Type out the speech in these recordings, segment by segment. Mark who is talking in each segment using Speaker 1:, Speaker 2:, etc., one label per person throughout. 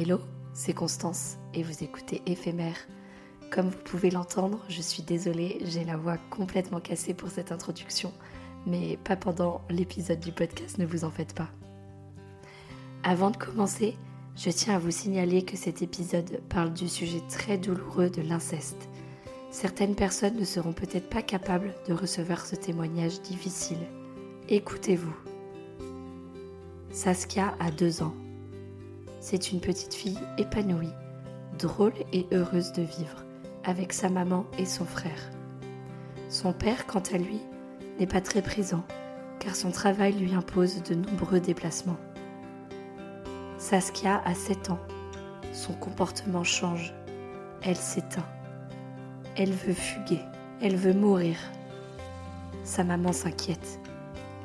Speaker 1: Hello, c'est Constance et vous écoutez Éphémère. Comme vous pouvez l'entendre, je suis désolée, j'ai la voix complètement cassée pour cette introduction, mais pas pendant l'épisode du podcast, ne vous en faites pas. Avant de commencer, je tiens à vous signaler que cet épisode parle du sujet très douloureux de l'inceste. Certaines personnes ne seront peut-être pas capables de recevoir ce témoignage difficile. Écoutez-vous. Saskia a deux ans. C'est une petite fille épanouie, drôle et heureuse de vivre, avec sa maman et son frère. Son père, quant à lui, n'est pas très présent, car son travail lui impose de nombreux déplacements. Saskia a 7 ans. Son comportement change. Elle s'éteint. Elle veut fuguer. Elle veut mourir. Sa maman s'inquiète.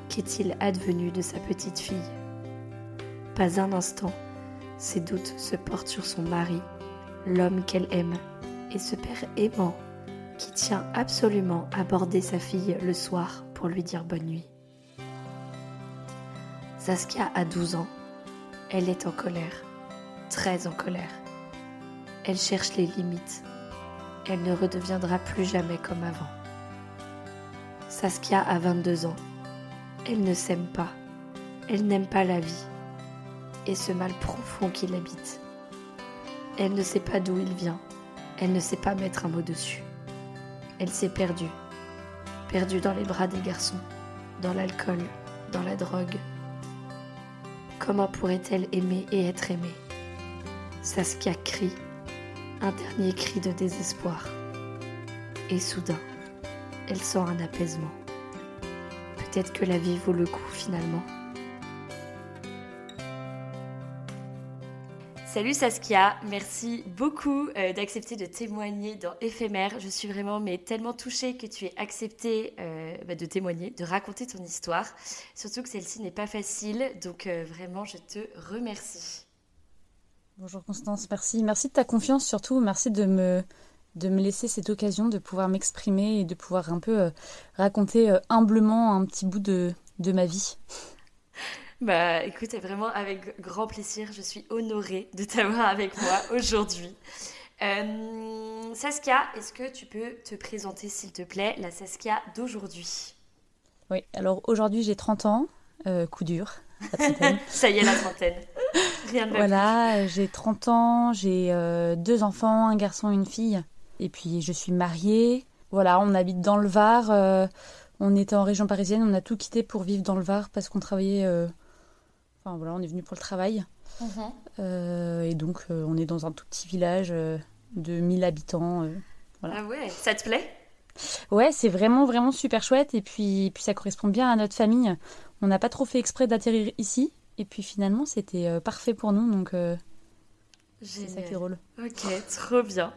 Speaker 1: Qu'est-il advenu de sa petite fille? Pas un instant, ses doutes se portent sur son mari, l'homme qu'elle aime, et ce père aimant qui tient absolument à border sa fille le soir pour lui dire bonne nuit. Saskia a 12 ans. Elle est en colère, très en colère. Elle cherche les limites. Elle ne redeviendra plus jamais comme avant. Saskia a 22 ans. Elle ne s'aime pas. Elle n'aime pas la vie et ce mal profond qui l'habite. Elle ne sait pas d'où il vient. Elle ne sait pas mettre un mot dessus. Elle s'est perdue. Perdue dans les bras des garçons, dans l'alcool, dans la drogue. Comment pourrait-elle aimer et être aimée? Saskia crie, un dernier cri de désespoir. Et soudain, elle sent un apaisement. Peut-être que la vie vaut le coup finalement. Salut Saskia, merci beaucoup euh, d'accepter de témoigner dans Éphémère. Je suis vraiment mais tellement touchée que tu aies accepté euh, bah, de témoigner, de raconter ton histoire. Surtout que celle-ci n'est pas facile, donc euh, vraiment je te remercie.
Speaker 2: Bonjour Constance, merci. Merci de ta confiance surtout. Merci de me, de me laisser cette occasion de pouvoir m'exprimer et de pouvoir un peu raconter humblement un petit bout de, de ma vie.
Speaker 1: Bah écoute, vraiment avec grand plaisir, je suis honorée de t'avoir avec moi aujourd'hui. Euh, Saskia, est-ce que tu peux te présenter s'il te plaît, la Saskia d'aujourd'hui?
Speaker 2: Oui, alors aujourd'hui j'ai 30 ans, euh, coup dur.
Speaker 1: Ça y est, la trentaine.
Speaker 2: Rien de Voilà, j'ai 30 ans, j'ai euh, deux enfants, un garçon et une fille. Et puis je suis mariée. Voilà, on habite dans le Var. on était en région parisienne, on a tout quitté pour vivre dans le Var parce qu'on travaillait Enfin voilà, on est venu pour le travail. Mhm. Euh, et donc euh, on est dans un tout petit village euh, de 1000 habitants.
Speaker 1: Ah ouais, ça te plaît?
Speaker 2: Ouais, c'est vraiment vraiment super chouette et puis puis ça correspond bien à notre famille. On n'a pas trop fait exprès d'atterrir ici et puis finalement c'était parfait pour nous donc c'est ça qui roule.
Speaker 1: Ok, trop bien.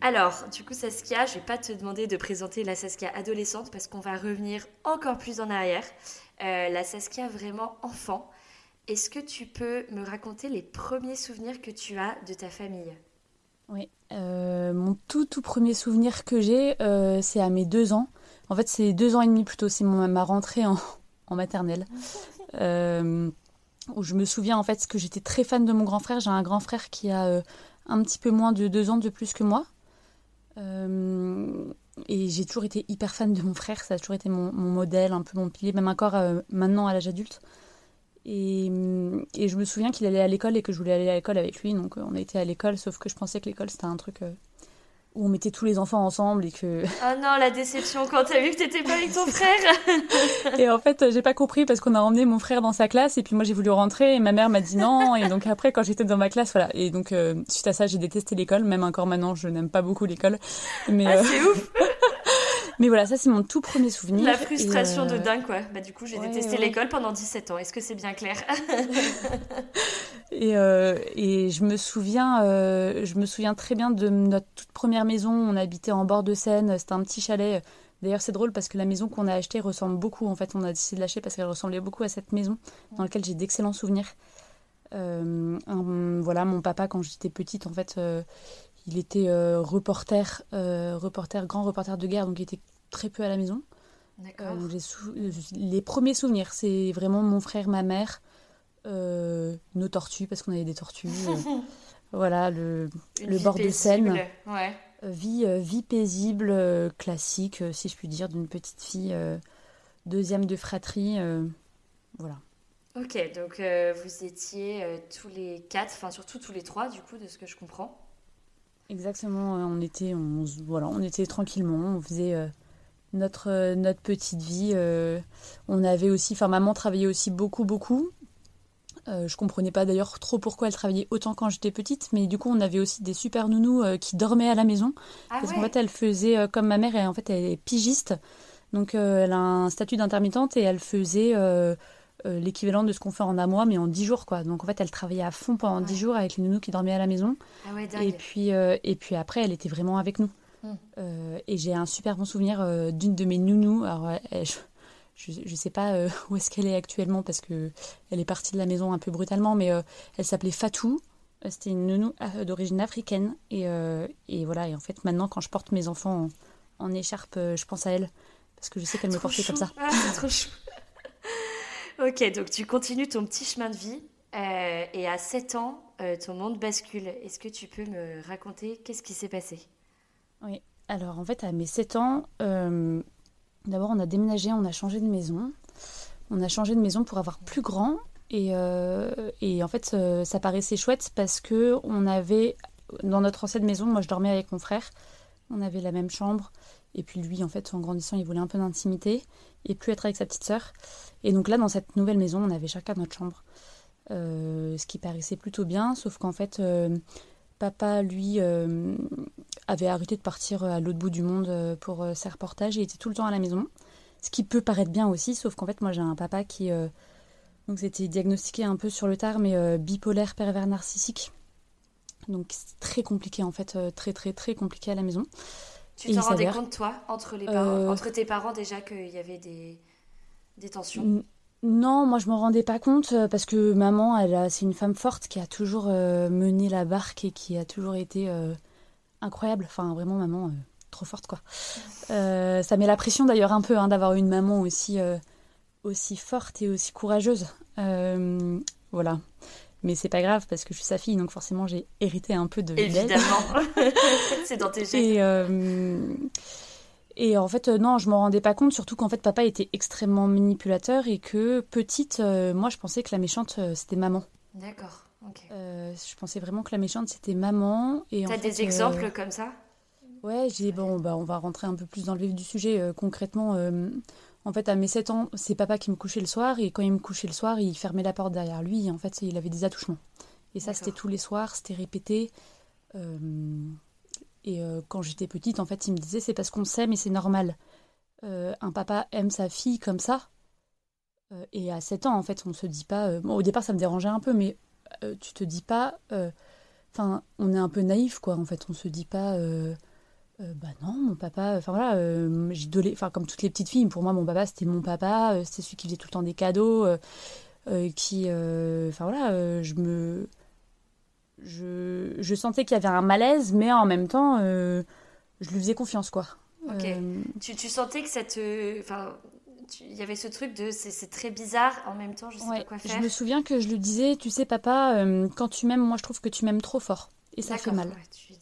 Speaker 1: Alors, du coup, Saskia, je vais pas te demander de présenter la Saskia adolescente parce qu'on va revenir encore plus en arrière. la Saskia vraiment enfant. Est-ce que tu peux me raconter les premiers souvenirs que tu as de ta famille?
Speaker 2: Oui, mon tout tout premier souvenir que j'ai, c'est à mes deux ans. En fait, c'est deux ans et demi plutôt, c'est ma rentrée en, maternelle. où je me souviens en fait que j'étais très fan de mon grand frère. J'ai un grand frère qui a un petit peu moins de deux ans de plus que moi. Euh, et j'ai toujours été hyper fan de mon frère, ça a toujours été mon, modèle, un peu mon pilier, même encore euh, maintenant à l'âge adulte. Et, et, je me souviens qu'il allait à l'école et que je voulais aller à l'école avec lui, donc euh, on a été à l'école, sauf que je pensais que l'école c'était un truc où on mettait tous les enfants ensemble et que.
Speaker 1: Oh non, la déception quand t'as vu que t'étais pas avec ton frère
Speaker 2: Et en fait, j'ai pas compris parce qu'on a emmené mon frère dans sa classe et puis moi j'ai voulu rentrer et ma mère m'a dit non. Et donc après, quand j'étais dans ma classe, voilà. Et donc, euh, suite à ça, j'ai détesté l'école. Même encore maintenant, je n'aime pas beaucoup l'école.
Speaker 1: Mais, ah, euh, c'est ouf
Speaker 2: Mais voilà, ça c'est mon tout premier souvenir.
Speaker 1: La frustration de euh, dingue quoi. Bah du coup, j'ai détesté l'école pendant 17 ans. Est-ce que c'est bien clair
Speaker 2: et, euh, et, je me souviens euh, je me souviens très bien de notre toute première maison, on habitait en bord de Seine, c'était un petit chalet. D'ailleurs, c'est drôle parce que la maison qu'on a achetée ressemble beaucoup. En fait, on a décidé de l'acheter parce qu'elle ressemblait beaucoup à cette maison dans laquelle j'ai d'excellents souvenirs. voilà, mon papa, quand j'étais petite, en fait, il était euh, reporter, euh, reporter, grand reporter de guerre, donc il était très peu à la maison.
Speaker 1: D'accord.
Speaker 2: Euh, les premiers souvenirs, c'est vraiment mon frère, ma mère, nos tortues, parce qu'on avait des tortues. voilà, le, le bord de Seine.
Speaker 1: Ouais.
Speaker 2: Vie, vie paisible, classique, si je puis dire, d'une petite fille, deuxième de fratrie. voilà.
Speaker 1: Ok, donc vous étiez tous les quatre, enfin surtout tous les trois, du coup, de ce que je comprends.
Speaker 2: Exactement, on était, on, voilà, on était tranquillement, on faisait euh, notre, euh, notre petite vie. Euh, on avait aussi, enfin maman travaillait aussi beaucoup, beaucoup. je comprenais pas d'ailleurs trop pourquoi elle travaillait autant quand j'étais petite, mais du coup on avait aussi des super nounous qui dormaient à la maison.
Speaker 1: Ah
Speaker 2: parce qu'en fait elle faisait, comme ma mère, elle, en fait elle est pigiste, donc elle a un statut d'intermittente et elle faisait euh, l'équivalent de ce qu'on fait en un mois, mais en dix jours, quoi. Donc en fait, elle travaillait à fond pendant dix jours avec les nounous qui dormaient à la maison.
Speaker 1: Ah
Speaker 2: et puis euh, et puis après, elle était vraiment avec nous.
Speaker 1: Hmm.
Speaker 2: Euh, et j'ai un super bon souvenir d'une de mes nounous. Alors je, je, sais pas où est-ce qu'elle est actuellement parce que elle est partie de la maison un peu brutalement, mais elle s'appelait Fatou. C'était une nounou d'origine africaine et, et, voilà. Et en fait, maintenant, quand je porte mes enfants en, écharpe, je pense à elle parce que je sais qu'elle me portait comme ça.
Speaker 1: Ah, trop chou. Ok, donc tu continues ton petit chemin de vie euh, et à 7 ans, euh, ton monde bascule. Est-ce que tu peux me raconter qu'est-ce qui s'est passé?
Speaker 2: Oui, alors en fait, à mes 7 ans, euh, d'abord on a déménagé, on a changé de maison. On a changé de maison pour avoir plus grand et, et en fait, ça paraissait chouette parce que on avait, dans notre ancienne maison, moi je dormais avec mon frère, on avait la même chambre. Et puis lui, en fait, en grandissant, il voulait un peu d'intimité et plus être avec sa petite sœur. Et donc là, dans cette nouvelle maison, on avait chacun notre chambre. Euh, ce qui paraissait plutôt bien, sauf qu'en fait, euh, papa, lui, euh, avait arrêté de partir à l'autre bout du monde pour ses reportages et était tout le temps à la maison. Ce qui peut paraître bien aussi, sauf qu'en fait, moi, j'ai un papa qui. donc, c'était diagnostiqué un peu sur le tard, mais bipolaire pervers narcissique. Donc, c'est très compliqué, en fait, très, très, très compliqué à la maison.
Speaker 1: Tu t'en rendais compte, toi, entre, les parents, euh, entre tes parents déjà, qu'il y avait des, des tensions
Speaker 2: Non, moi je m'en rendais pas compte euh, parce que maman, elle c'est une femme forte qui a toujours euh, mené la barque et qui a toujours été incroyable. Enfin, vraiment, maman, trop forte quoi. ça met la pression d'ailleurs un peu hein, d'avoir une maman aussi, aussi forte et aussi courageuse. voilà. Mais c'est pas grave parce que je suis sa fille, donc forcément j'ai hérité un peu de
Speaker 1: Évidemment, c'est dans tes gènes.
Speaker 2: Et, euh, et en fait, euh, non, je m'en rendais pas compte, surtout qu'en fait papa était extrêmement manipulateur et que petite, euh, moi je pensais que la méchante c'était maman.
Speaker 1: D'accord, ok.
Speaker 2: je pensais vraiment que la méchante c'était maman. Et
Speaker 1: T'as des exemples comme ça?
Speaker 2: Ouais, j'ai bon, bah on va rentrer un peu plus dans le vif du sujet. concrètement, en fait, à mes 7 ans, c'est papa qui me couchait le soir, et quand il me couchait le soir, il fermait la porte derrière lui, en fait, il avait des attouchements. Et ça, c'était tous les soirs, c'était répété. Euh, et euh, quand j'étais petite, en fait, il me disait, c'est parce qu'on s'aime et c'est normal. Euh, un papa aime sa fille comme ça. et à 7 ans, en fait, on se dit pas... au départ, ça me dérangeait un peu, mais tu te dis pas... Enfin, on est un peu naïf, quoi, en fait. On se dit pas... Euh, bah non, mon papa, enfin voilà, euh, enfin comme toutes les petites filles, pour moi mon papa c'était mon papa, euh, c'était celui qui faisait tout le temps des cadeaux. qui, enfin voilà, je me, je, je sentais qu'il y avait un malaise, mais en même temps, je lui faisais confiance, quoi.
Speaker 1: Ok. Tu, tu, sentais que cette, enfin, il y avait ce truc de c'est très bizarre en même temps, je sais pas quoi faire.
Speaker 2: Je me souviens que je lui disais, tu sais, papa, quand tu m'aimes, moi je trouve que tu m'aimes trop fort et ça fait mal. tu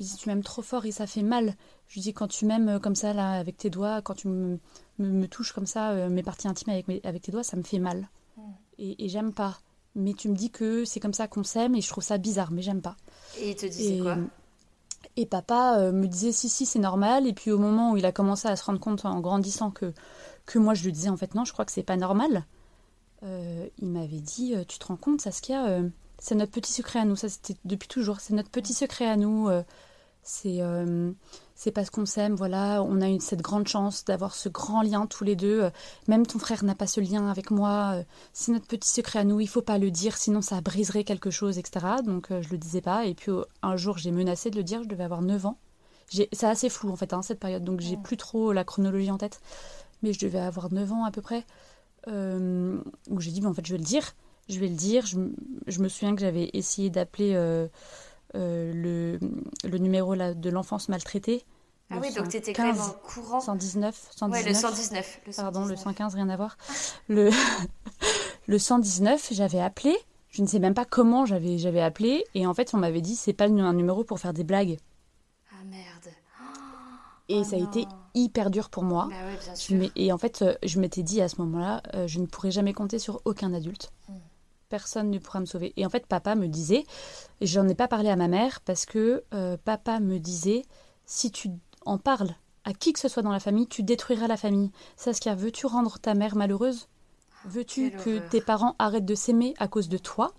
Speaker 2: lui dis, tu m'aimes trop fort et ça fait mal. Je lui dis, quand tu m'aimes comme ça, là, avec tes doigts, quand tu me, me, touches comme ça, euh, mes parties intimes avec, avec tes doigts, ça me fait mal. Hmm. Et, et j'aime pas. Mais tu me dis que c'est comme ça qu'on s'aime et je trouve ça bizarre, mais j'aime pas.
Speaker 1: Et il te disait quoi?
Speaker 2: Et papa euh, me disait, si, si, c'est normal. Et puis au moment où il a commencé à se rendre compte en grandissant que, que moi je lui disais, en fait, non, je crois que c'est pas normal, euh, il m'avait dit, tu te rends compte, Saskia c'est notre petit secret à nous, ça c'était depuis toujours, c'est notre petit secret à nous. Euh, c'est euh, parce qu'on s'aime, voilà, on a eu cette grande chance d'avoir ce grand lien tous les deux. Euh, même ton frère n'a pas ce lien avec moi. c'est notre petit secret à nous, il faut pas le dire, sinon ça briserait quelque chose, etc. Donc je le disais pas. Et puis un jour j'ai menacé de le dire, je devais avoir 9 ans. C'est assez flou en fait, hein, cette période, donc j'ai plus trop la chronologie en tête. Mais je devais avoir 9 ans à peu près. où j'ai dit, en fait, je vais le dire je vais le dire. Je, me souviens que j'avais essayé d'appeler euh, euh, le, le, numéro de l'enfance maltraitée.
Speaker 1: Ah oui, donc tu étais quand même en courant.
Speaker 2: 119,
Speaker 1: 119. Ouais, le 119. Le
Speaker 2: Pardon, le 115, rien à voir. le, le 119, j'avais appelé. Je ne sais même pas comment j'avais, j'avais appelé. Et en fait, on m'avait dit, c'est pas un numéro pour faire des blagues.
Speaker 1: Ah merde.
Speaker 2: Et oh ça a été hyper dur pour moi.
Speaker 1: Bah ouais, bien sûr.
Speaker 2: Et en fait, euh, je m'étais dit à ce moment-là, je ne pourrais jamais compter sur aucun adulte. Hmm personne ne pourra me sauver. Et en fait, papa me disait, j'en ai pas parlé à ma mère parce que euh, papa me disait, si tu en parles à qui que ce soit dans la famille, tu détruiras la famille. Saskia, veux-tu rendre ta mère malheureuse? Veux-tu que tes parents arrêtent de s'aimer à cause de toi?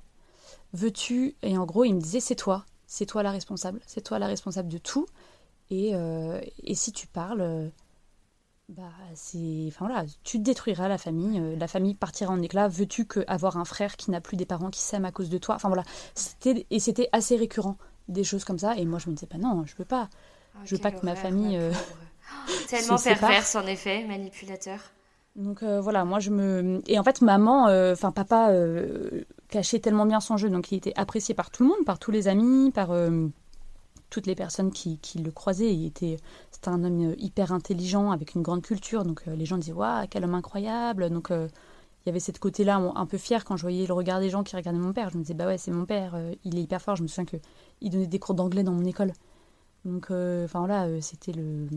Speaker 2: Veux-tu Et en gros, il me disait, c'est toi, c'est toi la responsable, c'est toi la responsable de tout. Et, euh, et si tu parles, euh, bah, c'est, enfin voilà, tu détruiras la famille, euh, la famille partira en éclats. Veux-tu que avoir un frère qui n'a plus des parents qui s'aiment à cause de toi? Enfin voilà, c'était et c'était assez récurrent des choses comme ça. Et moi je me disais pas non, je veux pas, ah, je veux pas que ma famille. Euh,
Speaker 1: tellement perverse en effet, manipulateur.
Speaker 2: Donc euh, voilà, moi je me et en fait maman, enfin papa cachait tellement bien son jeu, donc il était apprécié par tout le monde, par tous les amis, par toutes les personnes qui, le croisaient. Il était, c'était un homme hyper intelligent, avec une grande culture. Donc euh, les gens disaient Waouh, quel homme incroyable Donc euh, il y avait cette côté-là un peu fier quand je voyais le regard des gens qui regardaient mon père. Je me disais Bah ouais, c'est mon père, euh, il est hyper fort. Je me souviens qu'il donnait des cours d'anglais dans mon école. Donc, enfin voilà, c'était le.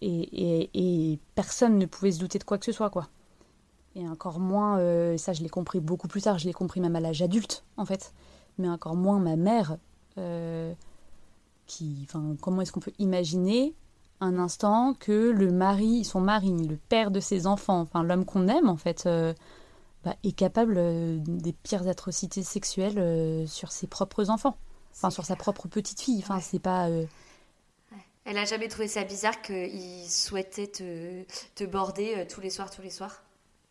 Speaker 2: Et, et, personne ne pouvait se douter de quoi que ce soit, quoi. Et encore moins, ça je l'ai compris beaucoup plus tard, je l'ai compris même à l'âge adulte, en fait. Mais encore moins ma mère enfin, comment est-ce qu'on peut imaginer un instant que le mari, son mari, le père de ses enfants, enfin l'homme qu'on aime en fait, euh, bah, est capable euh, des pires atrocités sexuelles euh, sur ses propres enfants, enfin sur sa propre petite fille. Enfin, c'est pas.
Speaker 1: Elle a jamais trouvé ça bizarre qu'il souhaitait te, te border tous les soirs, tous les soirs?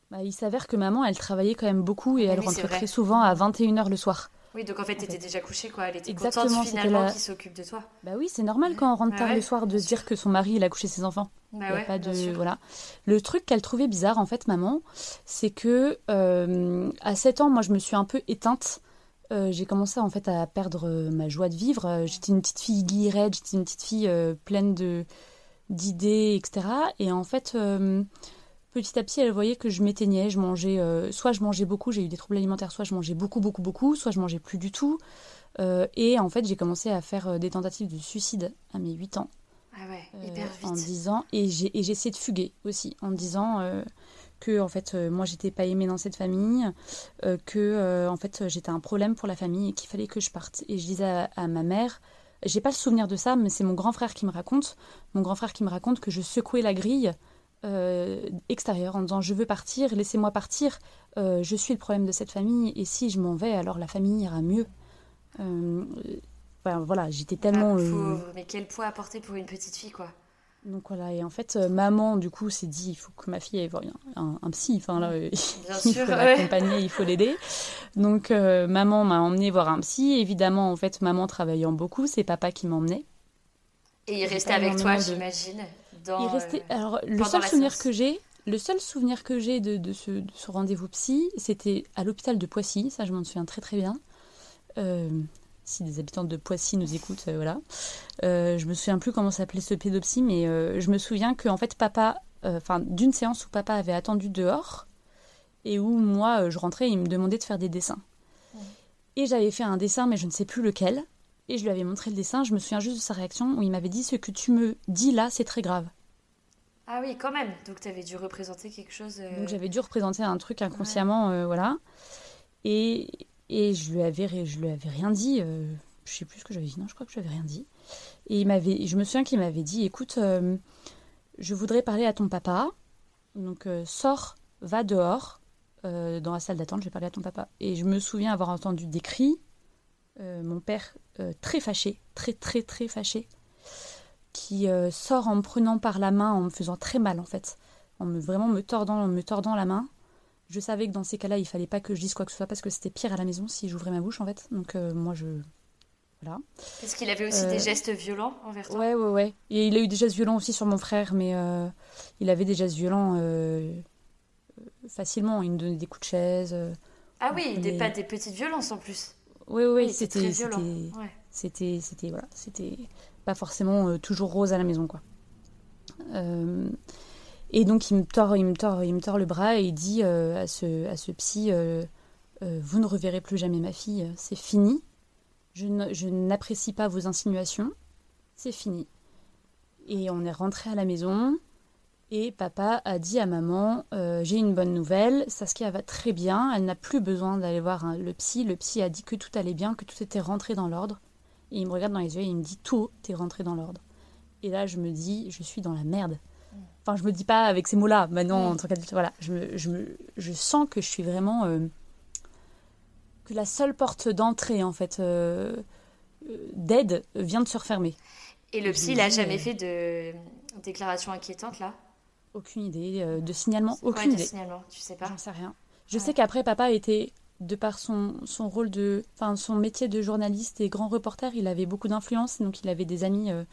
Speaker 2: Bah, il s'avère que maman, elle travaillait quand même beaucoup et elle rentrait très souvent à 21h le soir.
Speaker 1: Oui, donc en fait, tu étais déjà couchée, quoi. Elle était Exactement, contente finalement qu'il s'occupe de toi.
Speaker 2: Bah oui, c'est normal quand on rentre tard le soir de se dire que son mari, il a couché ses enfants.
Speaker 1: Bah ouais,
Speaker 2: pas de... Voilà. Le truc qu'elle trouvait bizarre, en fait, maman, c'est que euh, à 7 ans, moi, je me suis un peu éteinte. Euh, j'ai commencé en fait à perdre euh, ma joie de vivre. J'étais une petite fille guillerette, j'étais une petite fille pleine de d'idées, etc. Et en fait, petit à petit, elle voyait que je m'éteignais. Je mangeais, euh, soit je mangeais beaucoup, j'ai eu des troubles alimentaires, soit je mangeais beaucoup, beaucoup, beaucoup, soit je mangeais plus du tout. Euh, et en fait, j'ai commencé à faire euh, des tentatives de suicide à mes 8 ans.
Speaker 1: Ah ouais, hyper vite.
Speaker 2: En disant, et j'ai essayé de fuguer aussi, en disant que en fait, moi, j'étais pas aimée dans cette famille, que en fait, j'étais un problème pour la famille et qu'il fallait que je parte. Et je disais à, à ma mère, j'ai pas le souvenir de ça, mais c'est mon grand frère qui me raconte. Mon grand frère qui me raconte que je secouais la grille euh, extérieur en disant je veux partir, laissez-moi partir, euh, je suis le problème de cette famille et si je m'en vais alors la famille ira mieux. Euh, voilà, j'étais tellement.
Speaker 1: Ah, mais quel poids apporter pour une petite fille quoi?
Speaker 2: Donc voilà, et en fait, maman, du coup, s'est dit, il faut que ma fille ait un, un, psy, enfin là, il faut l'accompagner, il faut l'aider. Donc maman m'a emmené voir un psy, évidemment, en fait, maman travaillant beaucoup, c'est papa qui m'emmenait.
Speaker 1: Et il restait avec toi, j'imagine
Speaker 2: il restait... Alors, le seul souvenir que j'ai, le seul souvenir que j'ai de, ce, rendez-vous psy, c'était à l'hôpital de Poissy. Ça, je m'en souviens très très bien. Euh, si des habitants de Poissy nous écoutent, euh, voilà. Euh, je me souviens plus comment s'appelait ce pédopsie, mais je me souviens que en fait, papa, enfin, d'une séance où papa avait attendu dehors et où moi, je rentrais, et il me demandait de faire des dessins. Et j'avais fait un dessin, mais je ne sais plus lequel. Et je lui avais montré le dessin. Je me souviens juste de sa réaction où il m'avait dit Ce que tu me dis là, c'est très grave.
Speaker 1: Ah oui, quand même. Donc tu avais dû représenter quelque chose.
Speaker 2: Euh, Donc j'avais dû représenter un truc inconsciemment, euh, voilà. Et, et je lui avais, je lui avais rien dit. Euh, je sais plus ce que j'avais dit. Non, je crois que je lui avais rien dit. Et il m'avait, je me souviens qu'il m'avait dit, écoute, je voudrais parler à ton papa. Donc sors, va dehors dans la salle d'attente. Je vais parler à ton papa. Et je me souviens avoir entendu des cris. mon père très fâché, très très très fâché qui euh, sort en me prenant par la main, en me faisant très mal en fait, en me vraiment me tordant, me tordant la main. Je savais que dans ces cas-là, il fallait pas que je dise quoi que ce soit parce que c'était pire à la maison si j'ouvrais ma bouche en fait. Donc euh, moi je voilà.
Speaker 1: Est-ce qu'il avait aussi des euh, gestes violents envers toi
Speaker 2: Ouais ouais ouais. Et il a eu des gestes violents aussi sur mon frère, mais il avait des gestes violents facilement. Il me donnait des coups de chaise.
Speaker 1: ah oui, des pas des petites violences en plus.
Speaker 2: Oui oui, oui c'était c'était c'était voilà c'était pas forcément euh, toujours rose à la maison, quoi. Euh, et donc il me tord, il me tord, il me tord le bras et il dit euh, à ce, à ce psy, vous ne reverrez plus jamais ma fille, c'est fini. Je n'apprécie pas vos insinuations, c'est fini. Et on est rentré à la maison. Et papa a dit à maman J'ai une bonne nouvelle, Saskia va très bien, elle n'a plus besoin d'aller voir le psy. Le psy a dit que tout allait bien, que tout était rentré dans l'ordre. Et il me regarde dans les yeux et il me dit Tout est rentré dans l'ordre. Et là, je me dis Je suis dans la merde. Enfin, je me dis pas avec ces mots-là, maintenant, en tant qu'adulte. Voilà, je, me, je, me, je sens que je suis vraiment. Euh, que la seule porte d'entrée, en fait, euh, d'aide vient de se refermer.
Speaker 1: Et le psy, il n'a jamais euh, fait de déclaration inquiétante, là?
Speaker 2: Aucune idée. de signalement Aucune idée. de
Speaker 1: signalement, tu sais pas?
Speaker 2: J'en sais rien. Je sais qu'après, papa était de par son, son rôle de, enfin son métier de journaliste et grand reporter, il avait beaucoup d'influence, donc il avait des amis euh,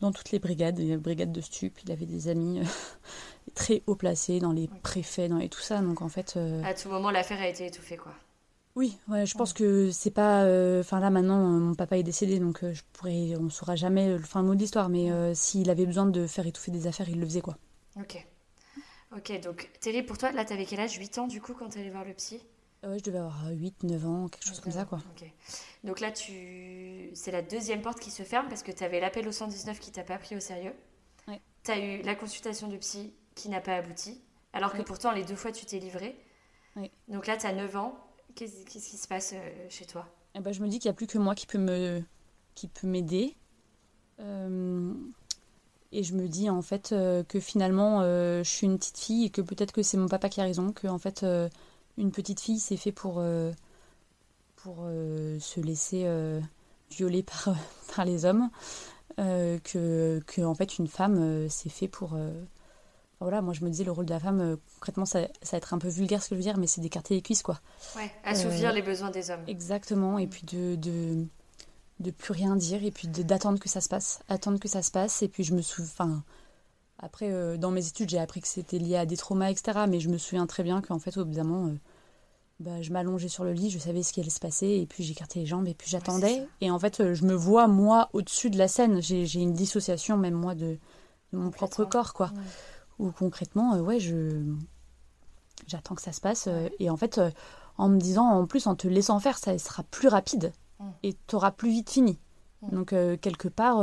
Speaker 2: dans toutes les brigades, les brigades de stup, il avait des amis euh, très haut placés dans les préfets, dans et tout ça, donc en fait. Euh,
Speaker 1: à tout moment, l'affaire a été étouffée, quoi.
Speaker 2: Oui, ouais, je pense que c'est pas, enfin là maintenant, mon papa est décédé, donc je pourrais, on saura jamais le fin mot de l'histoire, mais s'il avait besoin de faire étouffer des affaires, il le faisait, quoi.
Speaker 1: Ok. Ok, donc Télé, pour toi, là, t'avais quel âge? 8 ans du coup quand t'allais voir le psy?
Speaker 2: Ouais, je devais avoir 8, 9 ans, quelque chose comme ça, quoi.
Speaker 1: Donc là, tu... c'est la deuxième porte qui se ferme parce que tu avais l'appel au 119 qui t'a pas pris au sérieux. Ouais. Tu as eu la consultation du psy qui n'a pas abouti, alors que pourtant, les deux fois, tu t'es livré. Donc là, tu as 9 ans. Qu'est-ce qui se passe euh, chez toi?
Speaker 2: Eh ben, Je me dis qu'il n'y a plus que moi qui peut me qui peut m'aider. Euh, et je me dis en fait euh, que finalement je suis une petite fille et que peut-être que c'est mon papa qui a raison, que en fait une petite fille, c'est fait pour, euh, pour euh, se laisser euh, violer par, par les hommes, que, que, en fait une femme, c'est fait pour... voilà, moi je me disais le rôle de la femme, concrètement, ça, ça, va être un peu vulgaire ce que je veux dire, mais c'est d'écarter les cuisses, quoi.
Speaker 1: Ouais, assouvir les besoins des hommes.
Speaker 2: Exactement, et puis de, de, de plus rien dire, et puis d'attendre que ça se passe, attendre que ça se passe, et puis je me souviens... Après, euh, dans mes études, j'ai appris que c'était lié à des traumas, etc. Mais je me souviens très bien qu'en fait, au bout d'un moment, euh, bah, je m'allongeais sur le lit, je savais ce qui allait se passer, et puis j'écartais les jambes, et puis j'attendais. et en fait, euh, je me vois, moi, au-dessus de la scène. J'ai une dissociation, même moi, de, mon propre corps, quoi. Ou concrètement, ouais, je j'attends que ça se passe. et en fait, en me disant, en plus, en te laissant faire, ça sera plus rapide, et tu auras plus vite fini. Donc, quelque part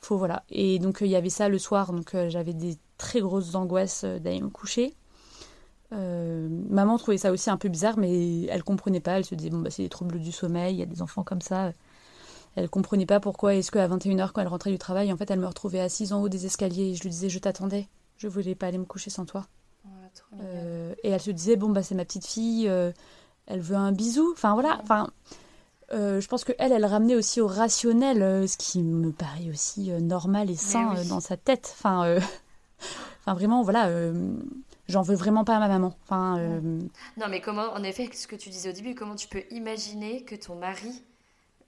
Speaker 2: faut voilà. Et donc il y avait ça le soir, donc euh, j'avais des très grosses angoisses euh, d'aller me coucher. Euh, maman trouvait ça aussi un peu bizarre, mais elle comprenait pas. Elle se disait bon bah c'est des troubles du sommeil, il y a des enfants comme ça. Elle comprenait pas pourquoi est-ce qu'à 21h quand elle rentrait du travail, en fait elle me retrouvait assise en haut des escaliers et je lui disais je t'attendais, je voulais pas aller me coucher sans toi. et elle se disait bon bah c'est ma petite fille, elle veut un bisou. Enfin voilà, enfin euh, je pense que elle, elle ramenait aussi au rationnel, euh, ce qui me paraît aussi euh, normal et sain dans sa tête. Enfin, enfin vraiment, voilà, j'en veux vraiment pas à ma maman. Enfin,
Speaker 1: Non, mais comment, en effet, ce que tu disais au début, comment tu peux imaginer que ton mari,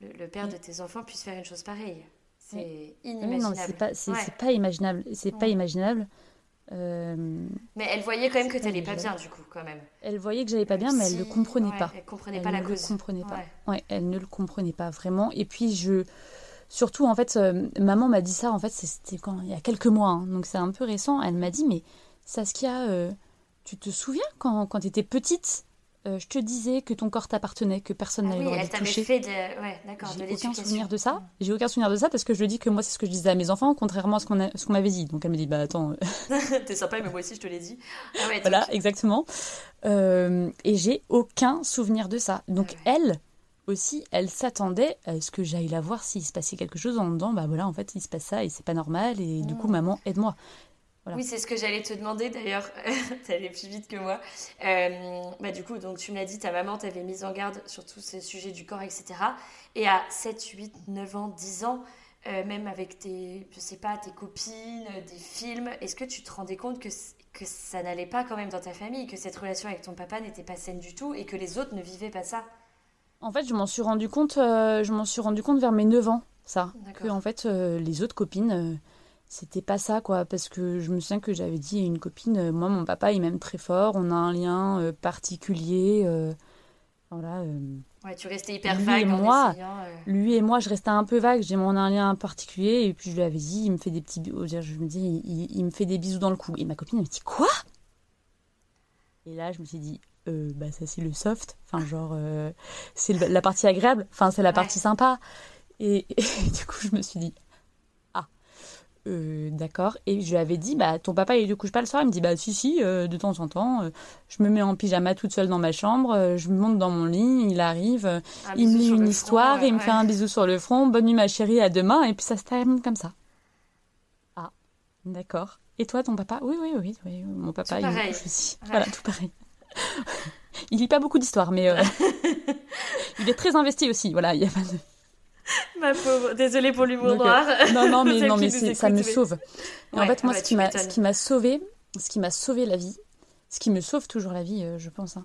Speaker 1: le, père de tes enfants, puisse faire une chose pareille? C'est inimaginable.
Speaker 2: non, c'est pas, c'est, pas imaginable. C'est pas imaginable. Euh,
Speaker 1: Mais elle voyait quand même que
Speaker 2: c'est
Speaker 1: t'allais
Speaker 2: pas
Speaker 1: bien, du coup, quand même.
Speaker 2: elle voyait que j'allais pas bien, mais elle ne le comprenait
Speaker 1: ouais,
Speaker 2: pas.
Speaker 1: Elle comprenait
Speaker 2: Elle
Speaker 1: pas la
Speaker 2: ne
Speaker 1: cause.
Speaker 2: le comprenait pas.
Speaker 1: Ouais.
Speaker 2: Ouais, elle ne le comprenait pas vraiment. Et puis je, surtout en fait, euh, maman m'a dit ça. En fait, c'était quand il y a quelques mois, hein, donc c'est un peu récent. Elle m'a dit, mais Saskia, euh, tu te souviens quand quand t'étais petite, euh, je te disais que ton corps t'appartenait, que personne
Speaker 1: Ah
Speaker 2: n'avait
Speaker 1: oui,
Speaker 2: le droit
Speaker 1: elle
Speaker 2: de toucher.
Speaker 1: fait de... Ouais, d'accord,
Speaker 2: J'ai aucun souvenir de ça. J'ai aucun souvenir de ça parce que je le dis que moi c'est ce que je disais à mes enfants, contrairement à ce qu'on a- ce qu'on m'avait dit. Donc elle me dit bah attends, euh,
Speaker 1: T'es sympa, mais moi aussi, je te l'ai dit. Ah ouais,
Speaker 2: voilà exactement. Euh, et j'ai aucun souvenir de ça. Donc
Speaker 1: Ah ouais.
Speaker 2: elle aussi, elle s'attendait à ce que j'aille la voir s'il se passait quelque chose en dedans. Bah voilà en fait il se passe ça et c'est pas normal et du coup maman aide-moi. Voilà.
Speaker 1: Oui, c'est ce que j'allais te demander d'ailleurs. T'allais plus vite que moi. Euh, bah, du coup, donc, tu me l'as dit, ta maman t'avait mise en garde sur tous ces sujets du corps, etc. Et à 7, 8, 9 ans, 10 ans, euh, même avec tes, je sais pas, tes copines, des films, est-ce que tu te rendais compte que, que ça n'allait pas quand même dans ta famille, que cette relation avec ton papa n'était pas saine du tout et que les autres ne vivaient pas ça?
Speaker 2: En fait je m'en suis rendu compte, euh, je m'en suis rendu compte vers mes 9 ans ça. Que en fait les autres copines c'était pas ça quoi parce que je me souviens que j'avais dit à une copine euh, moi mon papa il m'aime très fort on a un lien euh, particulier euh, voilà
Speaker 1: Ouais, tu restais hyper
Speaker 2: Lui
Speaker 1: vague
Speaker 2: et
Speaker 1: en
Speaker 2: moi,
Speaker 1: essayant.
Speaker 2: lui et moi je restais un peu vague j'ai mon un lien particulier et puis je lui avais dit il me fait des petits je me dis il, il me fait des bisous dans le cou et ma copine elle me dit quoi? Et là je me suis dit euh, bah ça c'est le soft enfin genre euh, c'est la partie agréable enfin c'est la
Speaker 1: Ouais.
Speaker 2: partie sympa et, et du coup je me suis dit euh, d'accord. Et je lui avais dit bah ton papa il ne couche pas le soir. Il me dit bah si si euh, de temps en temps euh, je me mets en pyjama toute seule dans ma chambre je monte dans mon lit il arrive
Speaker 1: un
Speaker 2: il me lit une histoire
Speaker 1: front,
Speaker 2: il me
Speaker 1: ouais,
Speaker 2: fait un bisou sur le front bonne nuit ma chérie à demain. Et puis ça se termine comme ça. Ah d'accord. Et toi ton papa? Oui oui oui, oui mon papa
Speaker 1: Tout
Speaker 2: il
Speaker 1: pareil.
Speaker 2: couche aussi.
Speaker 1: Ouais.
Speaker 2: voilà tout pareil. Il lit pas beaucoup d'histoires mais il est très investi aussi voilà il y a pas de
Speaker 1: Ma pauvre, désolée pour l'humour
Speaker 2: euh,
Speaker 1: noir.
Speaker 2: non, non, mais, non, mais ça me sauve. Et en fait, moi,
Speaker 1: ouais,
Speaker 2: ce qui m'a,
Speaker 1: m'étonnes.
Speaker 2: ce qui m'a sauvé, ce qui m'a sauvé la vie, ce qui me sauve toujours la vie, euh, je pense, hein,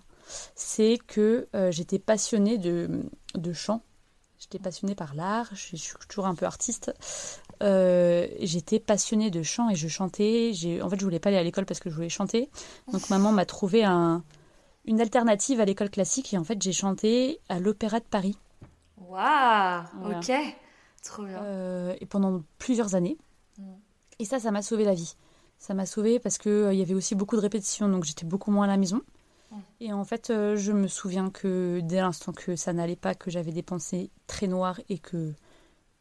Speaker 2: c'est que euh, j'étais passionnée de, de chant. J'étais passionnée par l'art. Je, suis- je suis toujours un peu artiste. J'étais passionnée de chant et je chantais. En fait, je voulais pas aller à l'école parce que je voulais chanter. Donc, maman m'a trouvé un, une alternative à l'école classique et en fait, j'ai chanté à l'Opéra de Paris.
Speaker 1: Waouh,
Speaker 2: Voilà.
Speaker 1: ok. Trop bien.
Speaker 2: Euh, et pendant plusieurs années.
Speaker 1: Mm.
Speaker 2: Et ça, ça m'a sauvé la vie. Ça m'a sauvé parce que euh, y avait aussi beaucoup de répétitions, donc j'étais beaucoup moins à la maison.
Speaker 1: Mm.
Speaker 2: Et en fait, euh, je me souviens que dès l'instant que ça n'allait pas, que j'avais des pensées très noires et que,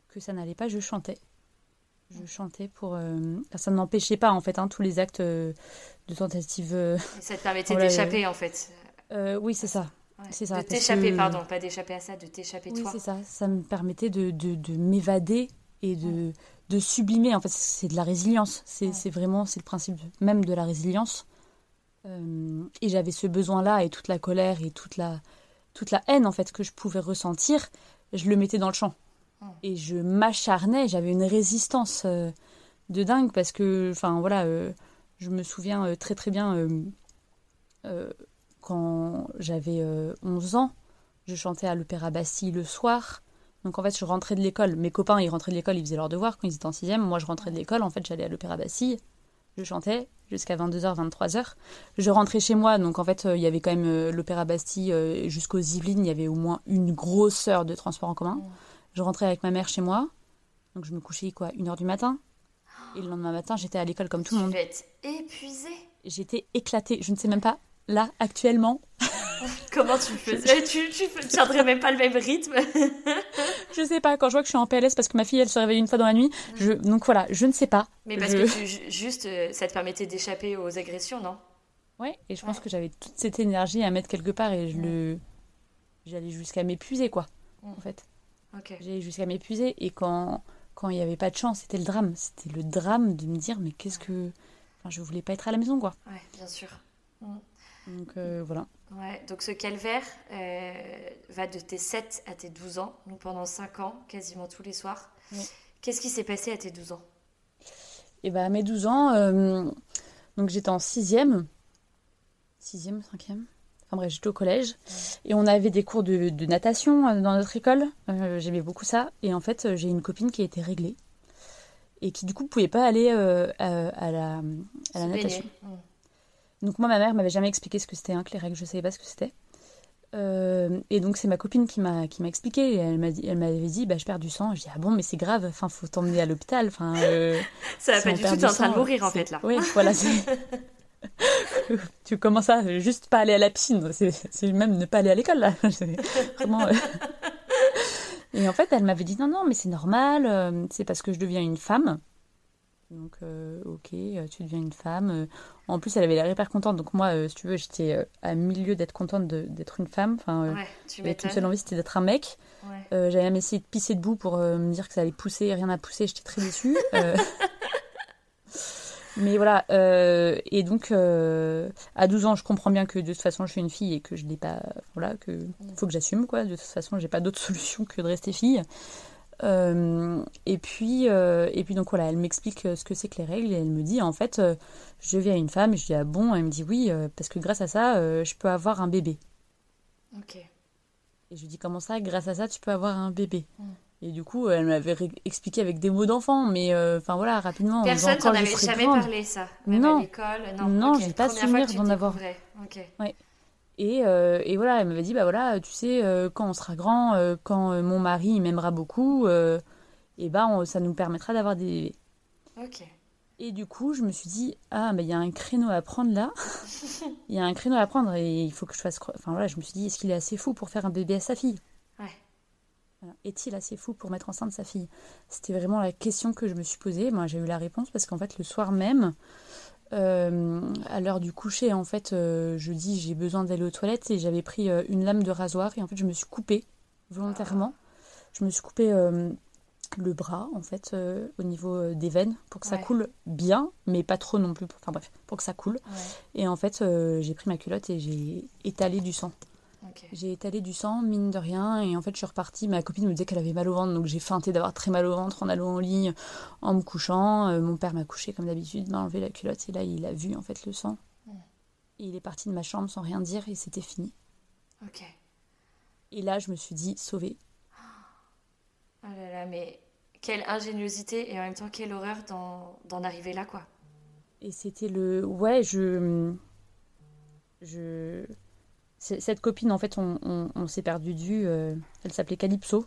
Speaker 2: que ça n'allait pas, je chantais.
Speaker 1: Mm.
Speaker 2: Je chantais pour. euh, ça n'empêchait pas, en fait, hein, tous les actes de tentative.
Speaker 1: ça te permettait d'échapper, en fait.
Speaker 2: oui, c'est ça.
Speaker 1: Ouais.
Speaker 2: C'est ça,
Speaker 1: De t'échapper,
Speaker 2: que-
Speaker 1: pardon, pas d'échapper à ça, de t'échapper
Speaker 2: Oui,
Speaker 1: toi.
Speaker 2: c'est ça. Ça me permettait de, de, de m'évader et de, de sublimer. En fait, c'est de la résilience. C'est
Speaker 1: Ouais.
Speaker 2: vraiment, c'est le principe même de la résilience. Euh, et j'avais ce besoin-là et toute la colère et toute la, toute la haine, en fait, que je pouvais ressentir, je le mettais dans le.
Speaker 1: Ouais.
Speaker 2: Et je m'acharnais, j'avais une résistance euh, de dingue parce que, enfin, voilà, euh, je me souviens très très bien quand j'avais euh, 11 ans, je chantais à l'Opéra Bastille le soir. Donc en fait, je rentrais de l'école. Mes copains, ils rentraient de l'école, ils faisaient leurs devoirs quand ils étaient en sixième. Moi, je rentrais de l'école. En fait, j'allais à l'Opéra Bastille. Je chantais jusqu'à 22h, 23h. Je rentrais chez moi. Donc en fait, euh, il y avait quand même euh, l'Opéra Bastille euh, jusqu'aux Yvelines. Il y avait au moins une grosse heure de transport en commun.
Speaker 1: Mm.
Speaker 2: Je rentrais avec ma mère chez moi. Donc je me couchais quoi, une heure du matin. Et le lendemain matin, j'étais à l'école comme tout le
Speaker 1: Tu
Speaker 2: monde.
Speaker 1: vas être épuisé.
Speaker 2: J'étais éclatée. Je ne sais même pas, là, actuellement,
Speaker 1: Comment tu faisais tu, tu tu tiendrais même pas le même rythme?
Speaker 2: Je sais pas, quand je vois que je suis en PLS parce que ma fille elle se réveille une fois dans la nuit, je... donc voilà, je ne sais pas.
Speaker 1: Mais parce
Speaker 2: Je-
Speaker 1: que tu, juste, euh, ça te permettait d'échapper aux agressions, non?
Speaker 2: Ouais, et je pense que j'avais toute cette énergie à mettre quelque part et je le. J'allais jusqu'à m'épuiser quoi,
Speaker 1: Mm.
Speaker 2: en fait. J'allais jusqu'à m'épuiser et quand quand il n'y avait pas de chance, c'était le drame. C'était le drame de me dire, mais qu'est-ce que. Enfin, je voulais pas être à la maison quoi.
Speaker 1: Ouais, bien sûr.
Speaker 2: Donc euh, voilà.
Speaker 1: Ouais, donc ce calvaire euh, va de tes 7 à tes 12 ans, donc pendant 5 ans, quasiment tous les soirs.
Speaker 2: Oui.
Speaker 1: Qu'est-ce qui s'est passé à tes 12 ans?
Speaker 2: Et bah à mes 12 ans, euh, donc j'étais en sixième, sixième, cinquième. Enfin bref, j'étais au collège et on avait des cours de, de natation euh, dans notre école. Euh, J'aimais beaucoup ça et en fait j'ai une copine qui a été réglée et qui du coup ne pouvait pas aller euh, à, à la, à la natation.
Speaker 1: baigner.
Speaker 2: Donc moi, ma mère m'avait jamais expliqué ce que c'était, hein, que les règles, je savais pas ce que c'était. Euh, et donc c'est ma copine qui m'a qui m'a expliqué. Et elle m'a dit, elle m'avait dit, bah je perds du sang. Je dis ah bon, mais c'est grave. Enfin, faut t'emmener à l'hôpital. Enfin, euh,
Speaker 1: Ça va
Speaker 2: si
Speaker 1: pas du tout, t'es en train de mourir en fait là.
Speaker 2: Oui, voilà. tu commences à juste pas aller à la piscine. C'est même ne pas aller à l'école là. Vraiment. euh. Et en fait, elle m'avait dit non, non, mais c'est normal. C'est parce que je deviens une femme. Donc, euh, ok, euh, tu deviens une femme. euh. En plus, elle avait l'air hyper contente. Donc, moi, euh, si tu veux, j'étais euh, à milieu d'être contente d'être une femme. Enfin,
Speaker 1: Ouais, tu
Speaker 2: seule envie, c'était d'être un mec.
Speaker 1: Ouais.
Speaker 2: J'avais même essayé de pisser debout pour me dire que ça allait pousser, rien n'a poussé, j'étais très déçue. Mais voilà, et donc à 12 ans, je comprends bien que de toute façon je suis une fille et que je n'ai pas. Voilà, que faut que j'assume quoi. De toute façon, j'ai pas d'autre solution que de rester fille. Euh, et puis, euh, et puis donc voilà, elle m'explique euh, ce que c'est que les règles et elle me dit en fait, je deviens une femme. Et je dis ah bon, elle me dit oui, parce que grâce à ça, je peux avoir un bébé.
Speaker 1: Ok.
Speaker 2: Et je lui dis comment ça, grâce à ça, tu peux avoir un bébé?
Speaker 1: Mm.
Speaker 2: Et du coup, elle m'avait expliqué avec des mots d'enfant, mais euh, enfin voilà, rapidement.
Speaker 1: Personne t'en avait jamais
Speaker 2: grande.
Speaker 1: parlé ça. Même
Speaker 2: Non.
Speaker 1: à l'école? Non,
Speaker 2: Non,
Speaker 1: ok.
Speaker 2: j'ai pas souvenir d'en avoir.
Speaker 1: découvrais. Ok.
Speaker 2: Et, euh, et voilà, elle m'avait dit, bah voilà, tu sais, euh, quand on sera grand, euh, quand mon mari m'aimera beaucoup, et ben on- ça nous permettra d'avoir des bébés.
Speaker 1: Ok.
Speaker 2: Et du coup, je me suis dit, ah, mais il y a un créneau à prendre là. Il y a un créneau à prendre et il faut que je fasse. Enfin voilà, je me suis dit, est-ce qu'il est assez fou pour faire un bébé à sa fille?
Speaker 1: Ouais.
Speaker 2: Voilà. Est-il assez fou pour mettre enceinte sa fille? C'était vraiment la question que je me suis posée. Moi, j'ai eu la réponse parce qu'en fait, le soir même, euh, à l'heure du coucher, en fait, euh, je dis j'ai besoin d'aller aux toilettes et j'avais pris euh, une lame de rasoir et en fait, je me suis coupée volontairement. Je me suis coupée le bras, en fait, au niveau des veines pour que ça coule bien, mais pas trop non plus. Enfin bref, pour que ça coule.
Speaker 1: Ouais.
Speaker 2: Et en fait, j'ai pris ma culotte et j'ai étalé du sang. J'ai étalé du sang, mine de rien, et en fait, je suis repartie. Ma copine me disait qu'elle avait mal au ventre, donc j'ai feinté d'avoir très mal au ventre en allant en ligne, en me couchant. Euh, mon père m'a couché comme d'habitude, m'a enlevé la culotte, et là, il a vu en fait le sang.
Speaker 1: Mm.
Speaker 2: Et il est parti de ma chambre sans rien dire, et c'était fini.
Speaker 1: Ok.
Speaker 2: Et là, je me suis dit, sauvée.
Speaker 1: Oh là là, mais quelle ingéniosité et en même temps quelle horreur d'en d'en arriver là, quoi.
Speaker 2: Et c'était le. Ouais, je. Je. Cette copine, en fait, on, on- on s'est perdu de vue. euh, Elle s'appelait Calypso.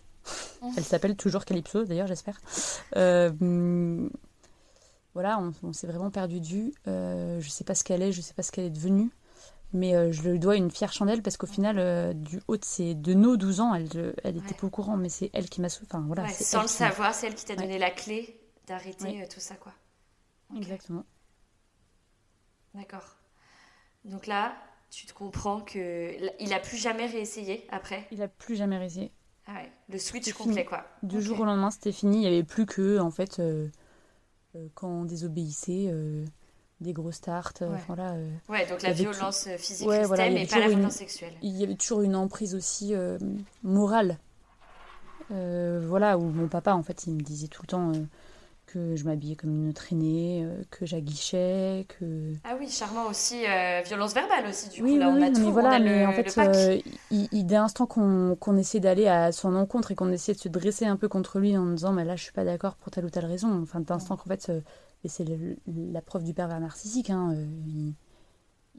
Speaker 2: Elle s'appelle toujours Calypso, d'ailleurs, j'espère. Euh, voilà, on, on s'est vraiment perdu de vue. Euh, je sais pas ce qu'elle est, je sais pas ce qu'elle est devenue. Mais euh, je lui dois une fière chandelle parce qu'au final, euh, du haut de, ses, de nos 12 ans, elle, elle était
Speaker 1: Ouais.
Speaker 2: pas au courant, mais c'est elle qui m'a. Enfin, voilà,
Speaker 1: Ouais, sans le savoir, c'est elle qui t'a
Speaker 2: Ouais.
Speaker 1: donné la clé d'arrêter tout ça, quoi.
Speaker 2: Exactement.
Speaker 1: D'accord. Donc là, tu te comprends que il a plus jamais réessayé après.
Speaker 2: Il a plus jamais réussi.
Speaker 1: Ah ouais, le switch complet,
Speaker 2: fini.
Speaker 1: quoi.
Speaker 2: Du
Speaker 1: Ok.
Speaker 2: jour au lendemain, c'était fini. Il n'y avait plus que, en fait, euh, euh, quand on désobéissait, euh, des grosses tartes.
Speaker 1: Ouais.
Speaker 2: enfin,
Speaker 1: Ouais, donc la violence physique
Speaker 2: Ouais, voilà, il y
Speaker 1: mais
Speaker 2: avait
Speaker 1: pas la
Speaker 2: toujours une-
Speaker 1: violence sexuelle.
Speaker 2: il y avait toujours une emprise aussi morale. Voilà, où mon papa, en fait, il me disait tout le temps que je m'habillais comme une traînée, euh, que j'aguichais, que...
Speaker 1: Ah oui, charmant aussi. euh, violence verbale aussi, du
Speaker 2: oui,
Speaker 1: coup. Là,
Speaker 2: oui,
Speaker 1: on a tout.
Speaker 2: mais voilà, mais
Speaker 1: le,
Speaker 2: en fait, euh, il, il- dès l'instant qu'on qu'on essaie d'aller à son encontre et qu'on essaie de se dresser un peu contre lui en disant, mais là, je suis pas d'accord pour telle ou telle raison, enfin, dès l'instant qu'en fait, euh, et c'est la preuve du pervers narcissique, hein, il,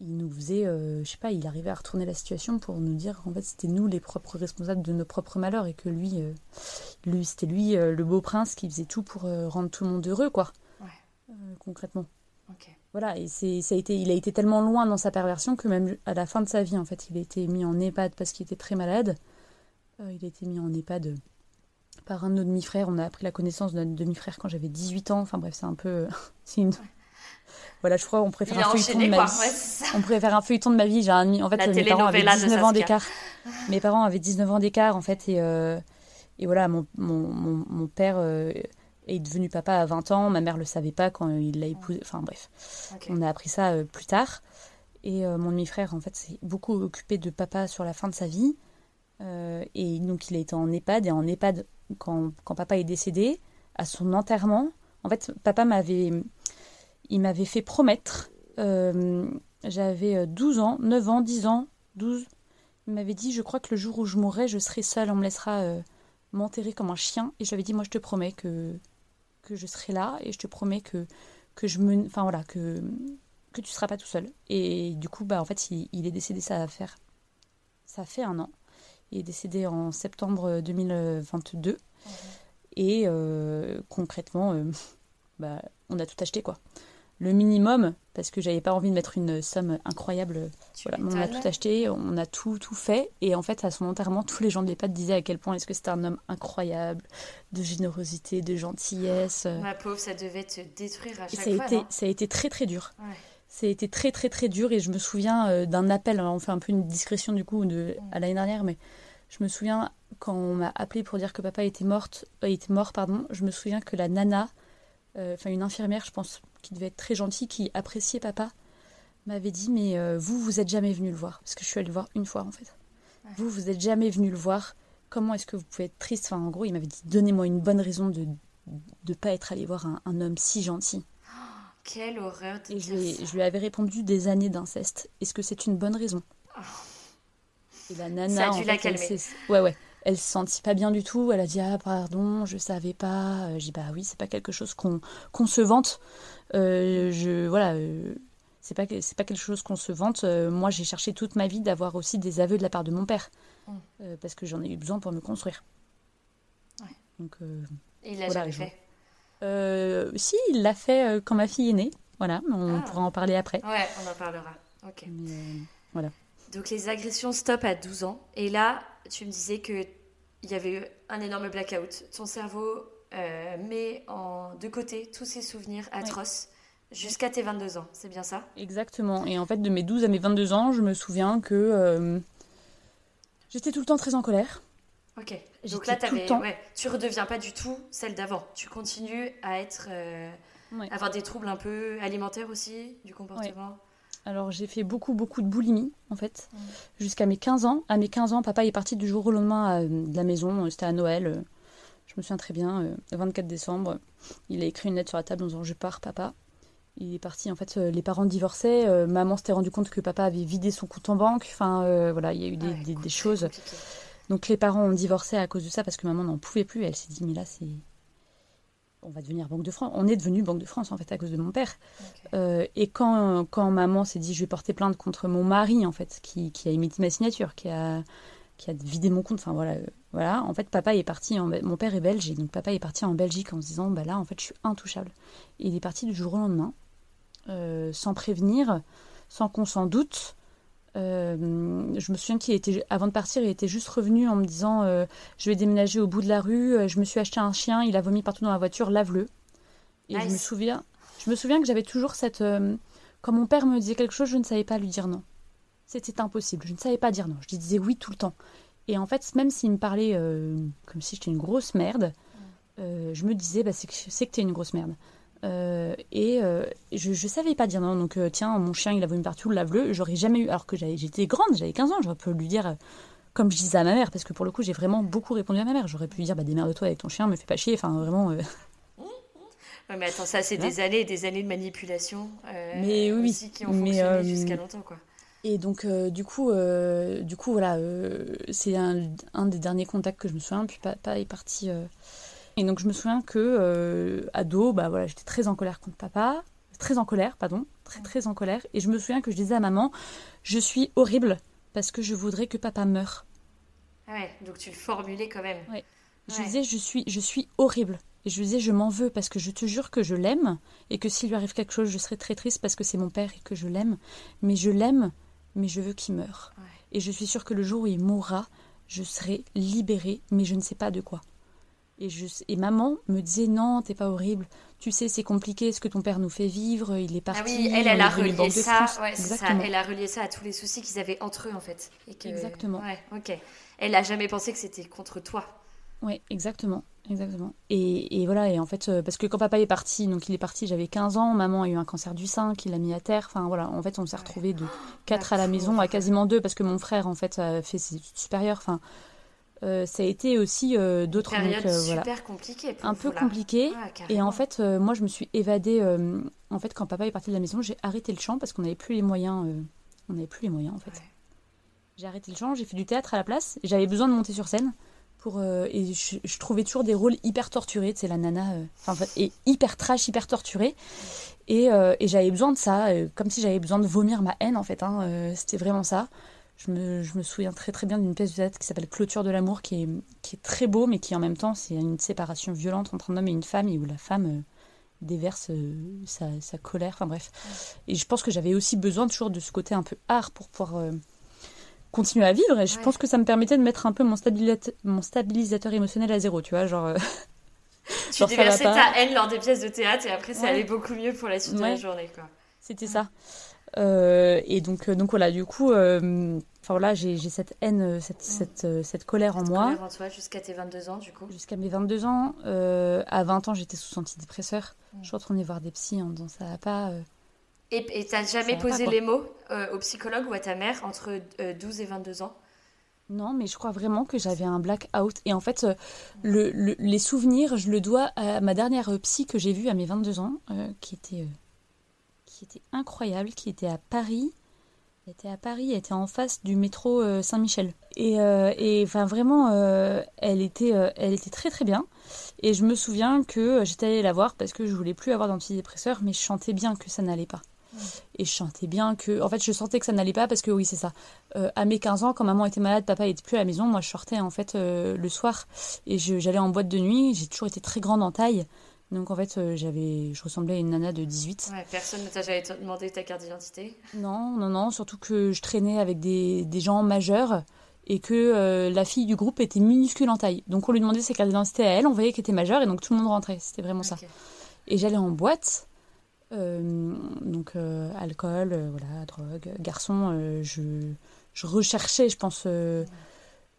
Speaker 2: il nous faisait, euh, je sais pas, il arrivait à retourner la situation pour nous dire qu'en fait, c'était nous les propres responsables de nos propres malheurs et que lui, euh, lui c'était lui, euh, le beau prince, qui faisait tout pour euh, rendre tout le monde heureux, quoi,
Speaker 1: Ouais.
Speaker 2: Concrètement. Voilà, et c'est, ça a été, il a été tellement loin dans sa perversion que même à la fin de sa vie, en fait, il a été mis en EHPAD parce qu'il était très malade. Il a été mis en EHPAD par un de nos demi-frères. On a appris la connaissance de notre demi-frère quand j'avais 18 ans. Enfin bref, c'est un peu... c'est une... Voilà, je crois faire
Speaker 1: a
Speaker 2: un feuilleton
Speaker 1: enchaîné,
Speaker 2: de ma
Speaker 1: quoi.
Speaker 2: vie.
Speaker 1: Ouais.
Speaker 2: On pourrait faire un feuilleton de ma vie. J'ai un En fait,
Speaker 1: La
Speaker 2: mes parents avaient
Speaker 1: telenovela de
Speaker 2: 19 ans d'écart. Mes parents avaient 19 ans d'écart, en fait, et, euh, et voilà, mon, mon, mon, mon père euh, est devenu papa à 20 ans. Ma mère le savait pas quand il l'a épousé. Enfin bref. On a appris ça euh, plus tard. Et mon demi-frère, en fait, s'est beaucoup occupé de papa sur la fin de sa vie. Et donc, il a été en EHPAD. Et en EHPAD, quand, quand papa est décédé, à son enterrement, en fait, papa m'avait, il m'avait fait promettre. euh, j'avais euh, 12 ans, 9 ans, 10 ans, 12. Il m'avait dit Je crois que le jour où je mourrai, je serai seule. On me laissera euh, m'enterrer comme un chien. Et je lui avais dit Moi, je te promets que, que je serai là et je te promets que, que je me. Enfin voilà, que, que tu seras pas tout seul. Et du coup, bah en fait, il, est décédé, ça va faire. Ça fait un an. Il est décédé en septembre 2022. Et euh, concrètement, euh, bah, on a tout acheté quoi le minimum parce que j'avais pas envie de mettre une somme incroyable. Voilà, on a tout acheté, on a tout tout fait et en fait à son enterrement tous les gens de l'EHPAD disaient à quel point est-ce que c'était un homme incroyable, de générosité, de gentillesse.
Speaker 1: Ma pauvre, ça devait te détruire à chaque
Speaker 2: ça
Speaker 1: fois.
Speaker 2: A été, ça a été très très dur. Ça a été très très très dur et je me souviens euh, d'un appel. on fait un peu une discrétion du coup de, mm. à l'année dernière, mais je me souviens quand on m'a appelé pour dire que papa était morte, euh, était mort, pardon. Je me souviens que la nana, euh, enfin une infirmière, je pense qui devait être très gentil, qui appréciait papa, m'avait dit Mais euh, vous, vous êtes jamais venu le voir. Parce que je suis allée le voir une fois en fait. Vous, vous êtes jamais venu le voir. Comment est-ce que vous pouvez être triste? Enfin, en gros, il m'avait dit Donnez-moi une bonne raison de ne pas être allé voir un, homme si gentil.
Speaker 1: quelle horreur
Speaker 2: Et je, je, lui avais répondu des années d'inceste. Est-ce que c'est une bonne raison? Oh.
Speaker 1: Et la nana, ça a dû la calmer.
Speaker 2: Ouais, ouais elle se sentit pas bien du tout. Elle a dit ah pardon, je savais pas. J'ai dit bah oui, c'est pas quelque chose qu'on qu'on se vante. Euh, je voilà, euh, c'est pas c'est pas quelque chose qu'on se vante. Euh, moi, j'ai cherché toute ma vie d'avoir aussi des aveux de la part de mon père mm. parce que j'en ai eu besoin pour me construire.
Speaker 1: Ouais. Donc il l'a jamais fait.
Speaker 2: si, il l'a fait quand ma fille est née. Voilà, on ah. pourra en parler après.
Speaker 1: Ouais, on en parlera. Ok.
Speaker 2: voilà.
Speaker 1: Donc les agressions stop à 12 ans. Et là, tu me disais que il y avait eu un énorme blackout. Ton cerveau euh, met en de côté tous ces souvenirs atroces jusqu'à tes 22 ans, c'est bien ça?
Speaker 2: Exactement. Et en fait, de mes 12 à mes 22 ans, je me souviens que euh, j'étais tout le temps très en colère.
Speaker 1: Ok. Donc là, ouais, tu redeviens pas du tout celle d'avant. Tu continues à être, euh, avoir des troubles un peu alimentaires aussi, du comportement?
Speaker 2: Alors j'ai fait beaucoup beaucoup de boulimie en fait, jusqu'à mes 15 ans. À mes 15 ans, papa est parti du jour au lendemain de la maison, c'était à Noël. Je me souviens très bien, le 24 décembre, il a écrit une lettre sur la table en disant je pars papa. Il est parti, en fait, euh, les parents divorçaient, euh, maman s'était rendu compte que papa avait vidé son compte en banque, enfin euh, voilà, il y a eu des, des choses. Donc les parents ont divorcé à cause de ça parce que maman n'en pouvait plus, elle s'est dit mais là c'est on va devenir Banque de France. On est devenu Banque de France en fait à cause de mon père. Euh, et quand, quand maman s'est dit je vais porter plainte contre mon mari en fait, qui, qui a imité ma signature, qui a, qui a vidé mon compte, enfin voilà, euh, voilà. En fait, papa est parti. En, mon père est belge et donc papa est parti en Belgique en se disant bah là en fait je suis intouchable. Et il est parti du jour au lendemain, euh, sans prévenir, sans qu'on s'en doute. Euh, je me souviens qu'il était, avant de partir, il était juste revenu en me disant Je vais déménager au bout de la rue, je me suis acheté un chien, il a vomi partout dans la voiture, lave-le. Et je me souviens, je me souviens que j'avais toujours cette. quand mon père me disait quelque chose, je ne savais pas lui dire non. C'était impossible, je ne savais pas dire non. Je disais oui tout le temps. Et en fait, même s'il me parlait comme si j'étais une grosse merde, je me disais bah, C'est que, que tu es une grosse merde. Euh, et euh, je, je savais pas dire non. Donc, euh, tiens, mon chien, il a vomi partout, lave-le. J'aurais jamais eu. Alors que j'étais grande, j'avais 15 ans, j'aurais pu lui dire, comme je disais à ma mère, parce que pour le coup, j'ai vraiment beaucoup répondu à ma mère. J'aurais pu lui dire, bah, démerde-toi avec ton chien, me fais pas chier. Enfin, vraiment.
Speaker 1: Ouais, mais attends, ça, c'est des années des années de manipulation.
Speaker 2: mais oui,
Speaker 1: aussi, qui ont fonctionné jusqu'à longtemps, quoi.
Speaker 2: Et donc, du coup, du coup, voilà, c'est un, un, des derniers contacts que je me souviens. Puis papa est parti et donc je me souviens que euh, ado, bah voilà, j'étais très en colère contre papa, très en colère, pardon, très très en colère. Et je me souviens que je disais à maman, je suis horrible parce que je voudrais que papa meure.
Speaker 1: Ah ouais, donc tu le formulais quand même.
Speaker 2: Ouais. Je disais, je suis, je suis horrible. Et je disais, je m'en veux parce que je te jure que je l'aime et que s'il lui arrive quelque chose, je serai très triste parce que c'est mon père et que je l'aime. Mais je l'aime, mais je veux qu'il meure. Et je suis sûre que le jour où il mourra, je serai libérée, mais je ne sais pas de quoi. Et, je, et maman me disait non, t'es pas horrible. Tu sais, c'est compliqué ce que ton père nous fait vivre. Il est parti.
Speaker 1: Ah oui, elle, elle a relié ça. Ouais, ça. Elle a relié ça à tous les soucis qu'ils avaient entre eux en fait.
Speaker 2: Exactement.
Speaker 1: Ouais, ok. Elle a jamais pensé que c'était contre toi.
Speaker 2: Oui, exactement, exactement. Et, et, voilà, et en fait, euh, parce que quand papa est parti, donc il est parti, j'avais 15 ans, maman a eu un cancer du sein qui l'a mis à terre. Enfin voilà, en fait, on s'est retrouvés de 4 à la maison à quasiment 2 parce que mon frère en fait a fait ses supérieurs. Enfin, euh, ça a été aussi euh, d'autres
Speaker 1: périodes euh, super compliquées
Speaker 2: un peu compliqué et en fait moi je me suis évadée en fait quand papa est parti de la maison j'ai arrêté le chant parce qu'on n'avait plus les moyens on plus les moyens en fait. J'ai arrêté le chant j'ai fait du théâtre à la place j'avais besoin de monter sur scène pour et je, trouvais toujours des rôles hyper torturés c'est la nana enfin et hyper trash hyper torturée et, et j'avais besoin de ça comme si j'avais besoin de vomir ma haine en fait hein, c'était vraiment ça je me, je me, souviens très très bien d'une pièce de théâtre qui s'appelle Clôture de l'amour, qui est, qui est très beau, mais qui en même temps, c'est une séparation violente entre un homme et une femme, et où la femme euh, déverse euh, sa, sa, colère, enfin bref. Et je pense que j'avais aussi besoin toujours de ce côté un peu art pour pouvoir euh, continuer à vivre, et je pense que ça me permettait de mettre un peu mon, stabilisateur, mon stabilisateur émotionnel à zéro, tu vois, genre...
Speaker 3: tu déversais ta haine lors des pièces de théâtre, et après ça allait beaucoup mieux pour la suite de la journée, quoi.
Speaker 2: C'était ça. Euh, et donc, euh, donc voilà, du coup, euh, voilà, j'ai cette haine, cette, cette, cette, colère en moi.
Speaker 3: Colère en toi jusqu'à tes 22 ans, du coup
Speaker 2: Jusqu'à mes 22 ans. à 20 ans, j'étais sous antidépresseur. Mm. Je retournais voir des psys en disant ça va pas.
Speaker 3: Et t'as jamais posé les mots au psychologue ou à ta mère entre 12 et 22 ans?
Speaker 2: Non, mais je crois vraiment que j'avais un blackout. Et en fait, le, les souvenirs, je le dois à ma dernière psy que j'ai vue à mes 22 ans, qui était qui était incroyable, qui était à Paris. Elle était à Paris, elle était en face du métro euh, Saint-Michel. Et, euh, et enfin vraiment, euh, elle, était, elle était très très bien. Et je me souviens que j'étais allée la voir parce que je voulais plus avoir d'antidépresseur, mais je chantais bien que ça n'allait pas. Et je chantais bien que. En fait, je sentais que ça n'allait pas parce que, oui, c'est ça. à mes 15 ans, quand maman était malade, papa était plus à la maison, moi je sortais en fait le soir et j'allais en boîte de nuit. J'ai toujours été très grande en taille. Donc en fait, euh, j'avais, je ressemblais à une nana de 18.
Speaker 3: Ouais, personne ne t'a jamais demandé ta carte d'identité?
Speaker 2: Non, non, non, surtout que je traînais avec des, des gens majeurs et que euh, la fille du groupe était minuscule en taille. Donc on lui demandait sa carte d'identité à elle, on voyait qu'elle était majeure et donc tout le monde rentrait. C'était vraiment ça. Et j'allais en boîte, euh, donc alcool, voilà, drogue, garçon, je, je recherchais, je pense.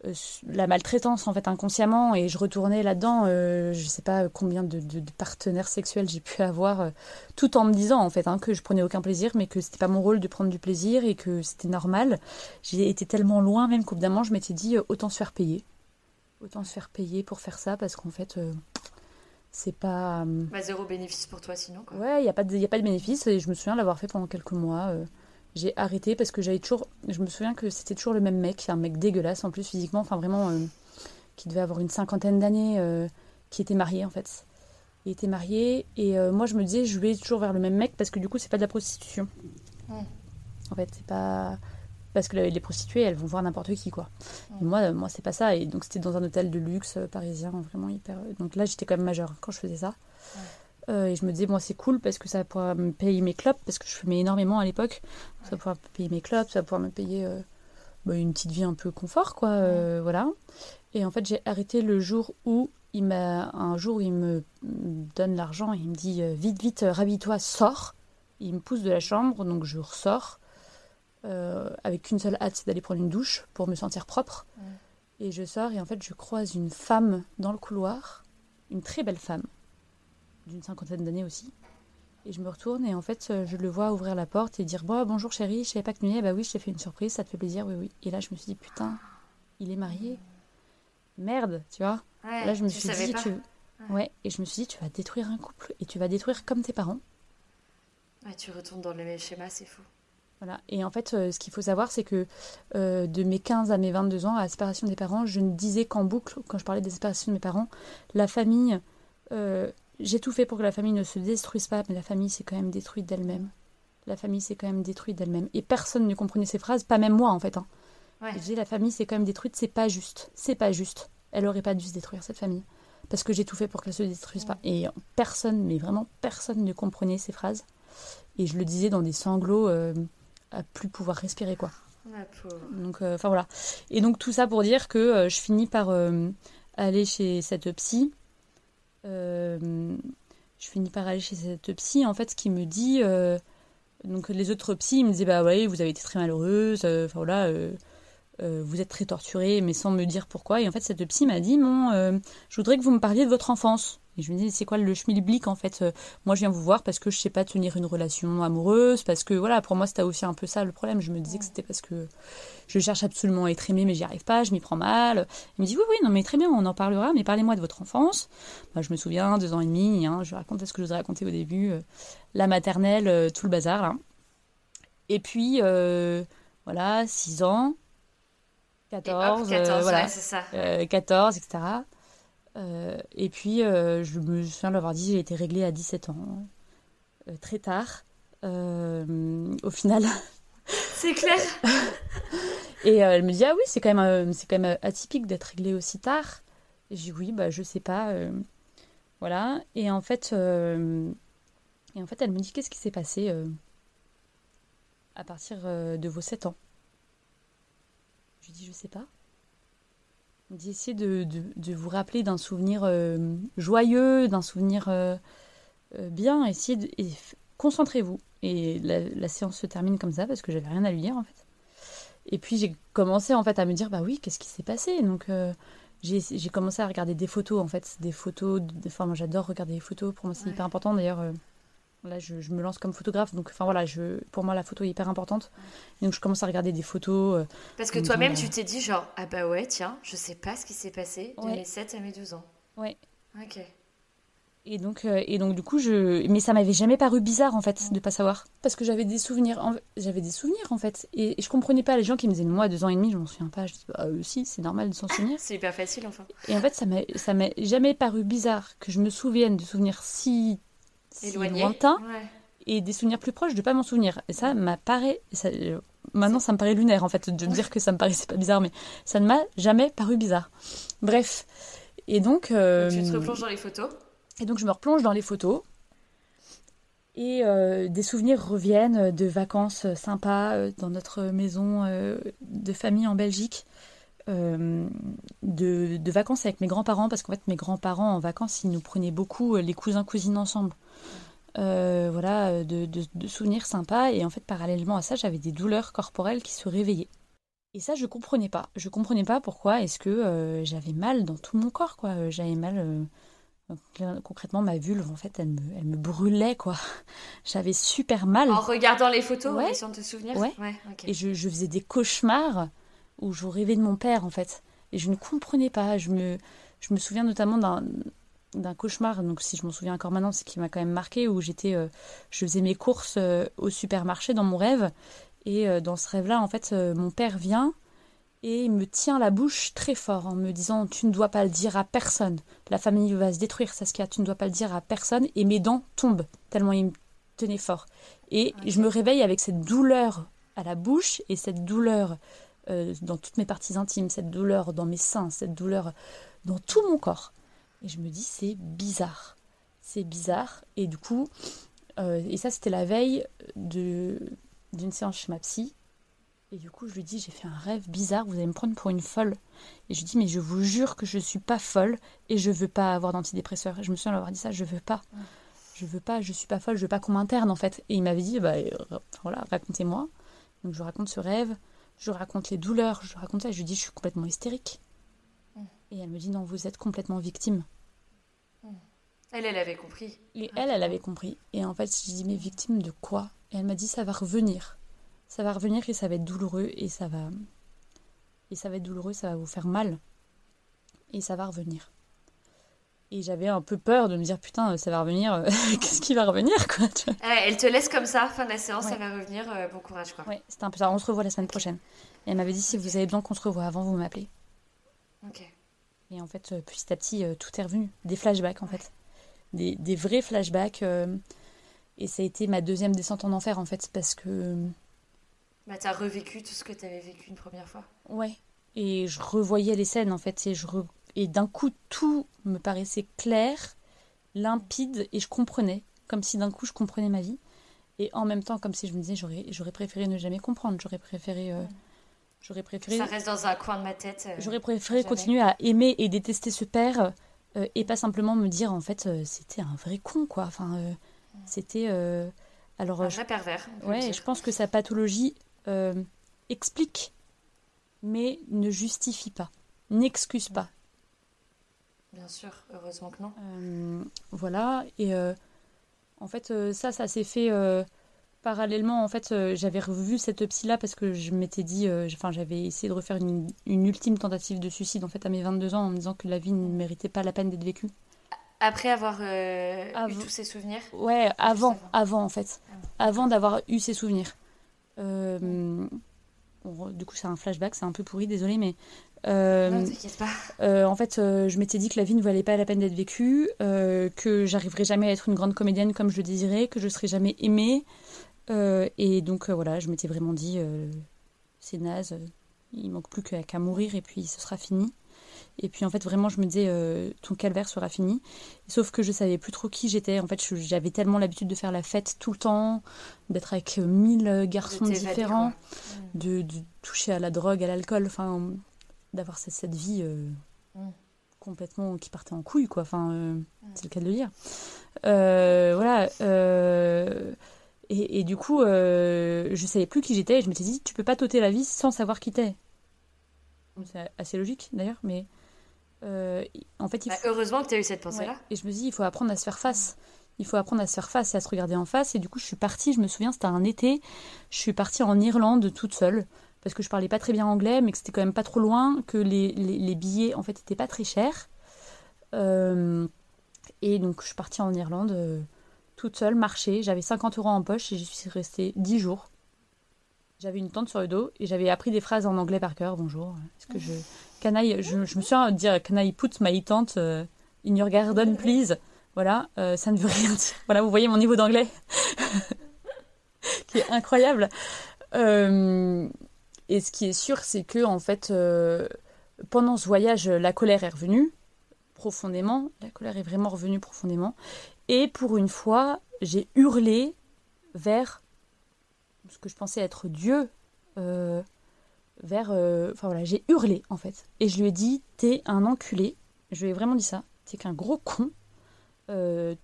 Speaker 2: Euh, la maltraitance en fait inconsciemment et je retournais là-dedans euh, je sais pas combien de, partenaires sexuels j'ai pu avoir euh, tout en me disant en fait hein, que je prenais aucun plaisir mais que c'était pas mon rôle de prendre du plaisir et que c'était normal j'ai été tellement loin même qu'au bout je m'étais dit autant se faire payer autant se faire payer pour faire ça parce qu'en fait c'est pas
Speaker 3: bah, zéro bénéfice pour toi sinon quoi.
Speaker 2: ouais il y a pas de y a pas de bénéfice et je me souviens l'avoir fait pendant quelques mois j'ai arrêté parce que j'avais toujours. Je me souviens que c'était toujours le même mec, un mec dégueulasse en plus physiquement, enfin vraiment, euh, qui devait avoir une cinquantaine d'années, euh, qui était marié en fait. Il était marié et euh, moi je me disais, je vais toujours vers le même mec parce que du coup, c'est pas de la prostitution. En fait, c'est pas. Parce que les prostituées, elles vont voir n'importe qui, quoi. Et moi, moi c'est pas ça. Et donc, c'était dans un hôtel de luxe parisien, vraiment hyper. Donc là, j'étais quand même majeure quand je faisais ça. Euh, et je me disais, bon, c'est cool parce que ça pouvoir me payer mes clopes, parce que je fumais énormément à l'époque. Ça pouvoir me payer mes clopes, ça pouvoir me payer euh, bah, une petite vie un peu confort, quoi. Euh, voilà. Et en fait, j'ai arrêté le jour où il m'a. Un jour où il me donne l'argent et il me dit, vite, vite, rhabille-toi, sors. Il me pousse de la chambre, donc je ressors. Avec une seule hâte, c'est d'aller prendre une douche pour me sentir propre. Et je sors et en fait, je croise une femme dans le couloir, une très belle femme d'une cinquantaine d'années aussi. Et je me retourne et en fait, euh, je le vois ouvrir la porte et dire bon, Bonjour chérie, je savais pas que tu venais. Bah oui, je t'ai fait une surprise, ça te fait plaisir, oui, oui. Et là, je me suis dit Putain, il est marié. Merde, tu vois. là, je me suis dit tu... ouais. et je me suis dit Tu vas détruire un couple et tu vas détruire comme tes parents.
Speaker 3: Ouais, tu retournes dans le même schéma, c'est fou.
Speaker 2: Voilà. Et en fait, euh, ce qu'il faut savoir, c'est que euh, de mes 15 à mes 22 ans, à la séparation des parents, je ne disais qu'en boucle, quand je parlais des séparations de mes parents, la famille, j'ai tout fait pour que la famille ne se détruise pas, mais la famille s'est quand même détruite d'elle-même. La famille s'est quand même détruite d'elle-même. Et personne ne comprenait ces phrases, pas même moi en fait. Hein. J'ai la famille s'est quand même détruite, c'est pas juste. C'est pas juste. Elle aurait pas dû se détruire cette famille. Parce que j'ai tout fait pour qu'elle se détruise pas. Et personne, mais vraiment personne ne comprenait ces phrases. Et je le disais dans des sanglots euh, à plus pouvoir respirer quoi. donc euh, enfin voilà. Et donc tout ça pour dire que euh, je finis par aller chez cette psy euh, je finis par aller chez cette psy, en fait, ce qui me dit. Euh, donc, les autres psys, me disaient Bah ouais, vous avez été très malheureuse, euh, enfin voilà, vous êtes très torturée, mais sans me dire pourquoi. Et en fait, cette psy m'a dit Bon, je voudrais que vous me parliez de votre enfance. Et je me dis, c'est quoi le schmilblick en fait euh, Moi, je viens vous voir parce que je sais pas tenir une relation amoureuse, parce que voilà, pour moi, c'était aussi un peu ça le problème. Je me disais que c'était parce que je cherche absolument à être aimée, mais j'y arrive pas, je m'y prends mal. Il me dit, oui, oui, non, mais très bien, on en parlera, mais parlez-moi de votre enfance. Moi, je me souviens, deux ans et demi, hein, je raconte ce que je vous ai raconté au début, euh, la maternelle, euh, tout le bazar là. Et puis, voilà, six ans. 14,
Speaker 3: 14
Speaker 2: voilà.
Speaker 3: ouais, c'est ça.
Speaker 2: 14, etc. et puis, je me souviens de l'avoir dit, j'ai été réglée à 17 ans, très tard. au final.
Speaker 3: C'est clair.
Speaker 2: et elle me dit, ah oui, c'est quand même, c'est quand même atypique d'être réglée aussi tard. Et je dis, oui, bah, je sais pas. voilà. Et en fait, et en fait, elle me dit, qu'est-ce qui s'est passé à partir de vos 7 ans? Je lui dis, je sais pas. Essayez de, de, de vous rappeler d'un souvenir joyeux, d'un souvenir bien. Essayez de, et concentrez-vous. Et la, la, séance se termine comme ça parce que j'avais rien à lui dire en fait. Et puis j'ai commencé en fait à me dire bah oui qu'est-ce qui s'est passé? Donc euh, j'ai commencé à regarder des photos en fait des photos de, enfin moi j'adore regarder les photos pour moi c'est ouais. hyper important d'ailleurs euh, là je, je, me lance comme photographe donc enfin voilà je pour moi la photo est hyper importante et donc je commence à regarder des photos euh,
Speaker 3: parce que toi-même tu t'es dit genre ah bah ouais tiens je sais pas ce qui s'est passé de
Speaker 2: Ouais.
Speaker 3: mes 7 à mes 12 ans
Speaker 2: ouais
Speaker 3: ok
Speaker 2: Et donc, euh, et donc du coup, je... Mais ça m'avait jamais paru bizarre, en fait, de pas savoir. Parce que j'avais des souvenirs, en... j'avais des souvenirs, en fait. Et... et je comprenais pas les gens qui me disaient, moi, deux ans et demi, je m'en souviens pas. Je dis, bah, euh, si, c'est normal de s'en souvenir.
Speaker 3: c'est hyper facile enfin
Speaker 2: Et en fait, ça m'a jamais paru bizarre que je me souvienne de souvenirs si, si
Speaker 3: éloigné
Speaker 2: lointains
Speaker 3: ouais.
Speaker 2: et des souvenirs plus proches de pas m'en souvenir. Et ça m'apparaît... Ça... euh, Maintenant, ça me paraît lunaire, en fait, de me dire que ça me paraissait pas bizarre, mais ça ne m'a jamais paru bizarre. Bref. Et donc... euh,
Speaker 3: tu te replonges dans les photos?
Speaker 2: et donc je me replonge dans les photos. Et euh, des souvenirs reviennent de vacances sympas euh, dans notre maison de famille en Belgique. Euh, de, de vacances avec mes grands-parents, parce qu'en fait mes grands-parents en vacances, ils nous prenaient beaucoup les cousins-cousines ensemble. Euh, voilà, de, de- de souvenirs sympas. Et en fait, parallèlement à ça, j'avais des douleurs corporelles qui se réveillaient. Et ça, je comprenais pas. Je comprenais pas pourquoi est-ce que euh, j'avais mal dans tout mon corps, quoi. Euh, J'avais mal... euh, concrètement, ma vulve, en fait, elle me, elle me brûlait, quoi. J'avais super mal.
Speaker 3: en regardant les photos
Speaker 2: Ouais.
Speaker 3: de te souvenir
Speaker 2: Ouais. Et je, je faisais des cauchemars où je rêvais de mon père, en fait. Et je ne comprenais pas. Je me, je me souviens notamment d'un d'un cauchemar, donc si je m'en souviens encore maintenant, c'est qui m'a quand même marqué, où j'étais, euh, je faisais mes courses euh, au supermarché dans mon rêve, et euh, dans ce rêve-là, en fait, mon père vient et il me tient la bouche très fort en me disant tu ne dois pas le dire à personne, la famille va se détruire, Saskia, tu ne dois pas le dire à personne, et mes dents tombent tellement il me tenait fort. Et je me réveille avec cette douleur à la bouche et cette douleur dans toutes mes parties intimes, cette douleur dans mes seins, cette douleur dans tout mon corps. Et je me dis, c'est bizarre. C'est bizarre. Et du coup, euh, et ça, c'était la veille d'une séance chez ma psy. Et du coup, je lui dis, j'ai fait un rêve bizarre, vous allez me prendre pour une folle. Et je lui dis, mais je vous jure que je suis pas folle et je veux pas avoir d'antidépresseur. Et je me souviens d'avoir dit ça, je veux pas. Je veux pas, je suis pas folle, je veux pas qu'on m'interne en fait. Et il m'avait dit, bah euh, voilà, racontez-moi. Donc je raconte ce rêve, je raconte les douleurs, je raconte ça, et je lui dis, je suis complètement hystérique. Et elle me dit, non, vous êtes complètement victime.
Speaker 3: elle elle avait compris
Speaker 2: Et elle, elle avait compris. Et en fait, je dis, mais victime de quoi? Et elle m'a dit, ça va revenir. Ça va revenir et ça va être douloureux et ça va. Et ça va être douloureux, ça va vous faire mal. Et ça va revenir. Et j'avais un peu peur de me dire, putain, ça va revenir, euh, qu'est-ce qui va revenir, quoi tu vois?
Speaker 3: Ouais, elle te laisse comme ça fin de la séance
Speaker 2: Ouais.
Speaker 3: elle va revenir euh, bon courage quoi
Speaker 2: Ouais, c'était un peu ça. On se revoit la semaine prochaine. Et elle m'avait dit, si vous avez besoin qu'on se revoie avant, vous m'appelez.
Speaker 3: ok
Speaker 2: Et en fait, euh, petit à petit, euh, tout est revenu. Des flashbacks, en fait. Des, des vrais flashbacks. euh, et ça a été ma deuxième descente en enfer, en fait, parce que...
Speaker 3: bah t'as revécu tout ce que t'avais vécu une première fois
Speaker 2: Ouais. Et je revoyais les scènes, en fait. Et, je re- et d'un coup, tout me paraissait clair, limpide, et je comprenais. Comme si d'un coup, je comprenais ma vie. Et en même temps, comme si je me disais, j'aurais, j'aurais préféré ne jamais comprendre. J'aurais préféré... euh, J'aurais préféré...
Speaker 3: ça reste dans un coin de ma tête euh,
Speaker 2: J'aurais préféré
Speaker 3: jamais.
Speaker 2: continuer à aimer et détester ce père euh, et pas simplement me dire en fait euh, c'était un vrai con quoi. Enfin, c'était. alors,
Speaker 3: un
Speaker 2: je,
Speaker 3: vrai pervers
Speaker 2: ouais, je pense que sa pathologie explique, mais ne justifie pas, n'excuse pas.
Speaker 3: bien sûr heureusement que non
Speaker 2: voilà. Et en fait, ça, ça s'est fait parallèlement. En fait, euh, j'avais revu cette psy-là parce que je m'étais dit, euh, enfin, j'avais essayé de refaire une, une ultime tentative de suicide en fait à mes 22 ans en me disant que la vie ne méritait pas la peine d'être vécue.
Speaker 3: après avoir euh, eu tous ces souvenirs?
Speaker 2: Ouais, avant,
Speaker 3: avant.
Speaker 2: avant en fait, avant d'avoir eu ces souvenirs. Euh, du coup, c'est un flashback, c'est un peu pourri, désolé, mais.
Speaker 3: non, t'inquiète
Speaker 2: pas. en fait, je m'étais dit que la vie ne valait pas la peine d'être vécue, que j'arriverais jamais à être une grande comédienne comme je le désirais, que je serais jamais aimée. Et donc, voilà, je m'étais vraiment dit, c'est naze, il manque plus qu'à mourir et puis ce sera fini. Et puis en fait, vraiment, je me disais, euh, ton calvaire sera fini. Sauf que je savais plus trop qui j'étais. En fait, j'avais tellement l'habitude de faire la fête tout le temps, d'être avec mille garçons différents, de, toucher à la drogue, à l'alcool, enfin, d'avoir cette, vie euh, mm. complètement qui partait en couille, quoi. Enfin, euh, mm. c'est le cas de le dire. voilà. Et, du coup, je savais plus qui j'étais et je m'étais dit, tu peux pas t'ôter la vie sans savoir qui t'es. C'est assez logique d'ailleurs, mais euh, en fait,
Speaker 3: bah, heureusement que tu as eu cette pensée-là.
Speaker 2: Et je me dis, il faut apprendre à se faire face. Il faut apprendre à se faire face et à se regarder en face. Et du coup, je suis partie, je me souviens, c'était un été, je suis partie en Irlande toute seule, parce que je parlais pas très bien anglais, mais que c'était quand même pas trop loin, que les, les, billets, en fait, étaient pas très chers. Euh, et donc, je suis partie en Irlande euh, toute seule, marcher. J'avais 50 euros en poche et j'y suis restée 10 jours. J'avais une tente sur le dos et j'avais appris des phrases en anglais par cœur. Bonjour. Est-ce que je canaille je, me souviens dire canaille put my tante euh, in your garden please? Voilà, euh, ça ne veut rien dire. Voilà, vous voyez mon niveau d'anglais qui est incroyable. Euh, et ce qui est sûr, c'est que en fait, pendant ce voyage, la colère est revenue profondément. La colère est vraiment revenue profondément. Et pour une fois, j'ai hurlé vers ce que je pensais être Dieu, euh, vers. Euh, enfin voilà, j'ai hurlé en fait. Et je lui ai dit T'es un enculé. Je lui ai vraiment dit ça. T'es qu'un gros con. Euh,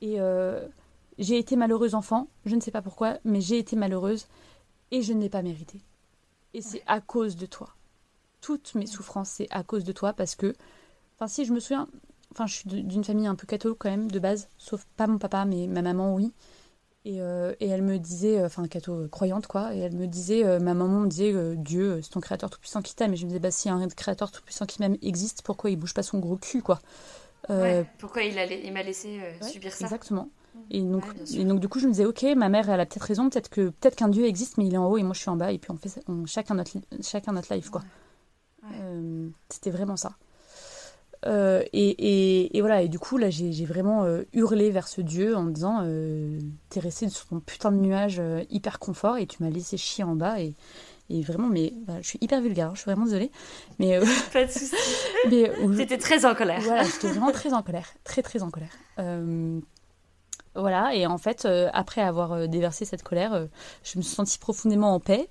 Speaker 2: et j'ai été malheureuse enfant. Je ne sais pas pourquoi, mais j'ai été malheureuse. Et je ne l'ai pas mérité. Et c'est à cause de toi. Toutes mes souffrances, c'est à cause de toi parce que. Enfin, si je me souviens. Enfin, je suis d'une famille un peu catholique quand même, de base. Sauf pas mon papa, mais ma maman, oui. Euh, et, elle me disait, euh, enfin, catho euh, croyante quoi, et elle me disait, ma maman me disait, Dieu, c'est ton créateur tout-puissant qui t'aime. Et je me disais, bah si un créateur tout-puissant qui m'aime existe, pourquoi il bouge pas son gros cul quoi?
Speaker 3: Pourquoi il, il m'a laissé subir ça?
Speaker 2: Exactement. Et donc, et donc, du coup, je me disais, ok, ma mère, elle a peut-être raison, peut-être que peut-être qu'un Dieu existe, mais il est en haut et moi je suis en bas, et puis on fait chacun, notre, chacun notre life, quoi. C'était vraiment ça. Euh, et, et, voilà, et du coup, là, j'ai vraiment euh, hurlé vers ce dieu en me disant euh, T'es resté sur ton putain de nuage hyper confort et tu m'as laissé chier en bas. Et, et vraiment, mais je suis hyper vulgaire, je suis vraiment désolée. Mais,
Speaker 3: Pas de soucis. mais T'étais très en colère.
Speaker 2: Voilà, j'étais vraiment très en colère. Très, très en colère. voilà, et en fait, après avoir déversé cette colère, je me suis sentie profondément en paix.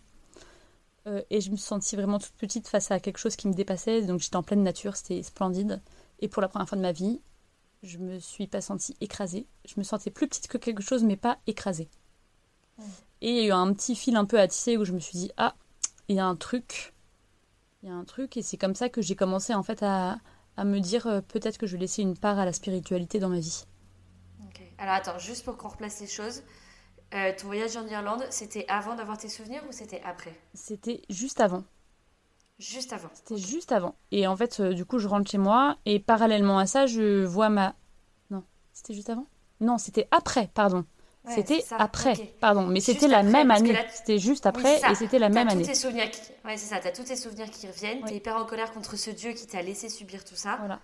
Speaker 2: Euh, et je me suis sentie vraiment toute petite face à quelque chose qui me dépassait. Donc j'étais en pleine nature, c'était splendide. Et pour la première fois de ma vie, je me suis pas sentie écrasée. Je me sentais plus petite que quelque chose, mais pas écrasée. Et il y a eu un petit fil un peu à tisser où je me suis dit ah, il y a un truc, il y a un truc. Et c'est comme ça que j'ai commencé en fait à, à me dire euh, peut-être que je vais laisser une part à la spiritualité dans ma vie.
Speaker 3: Alors attends, juste pour qu'on replace les choses. Euh, ton voyage en Irlande, c'était avant d'avoir tes souvenirs ou c'était après?
Speaker 2: C'était juste avant.
Speaker 3: Juste avant.
Speaker 2: C'était juste avant. Et en fait, euh, du coup, je rentre chez moi et parallèlement à ça, je vois ma. Non, c'était juste avant? Non, c'était après, pardon. c'était après, pardon. Mais c'était la même année. C'était juste après et c'était la même année.
Speaker 3: Tes souvenirs qui... Ouais, c'est ça. T'as tous tes souvenirs qui reviennent. T'es hyper en colère contre ce Dieu qui t'a laissé subir tout ça.
Speaker 2: Voilà.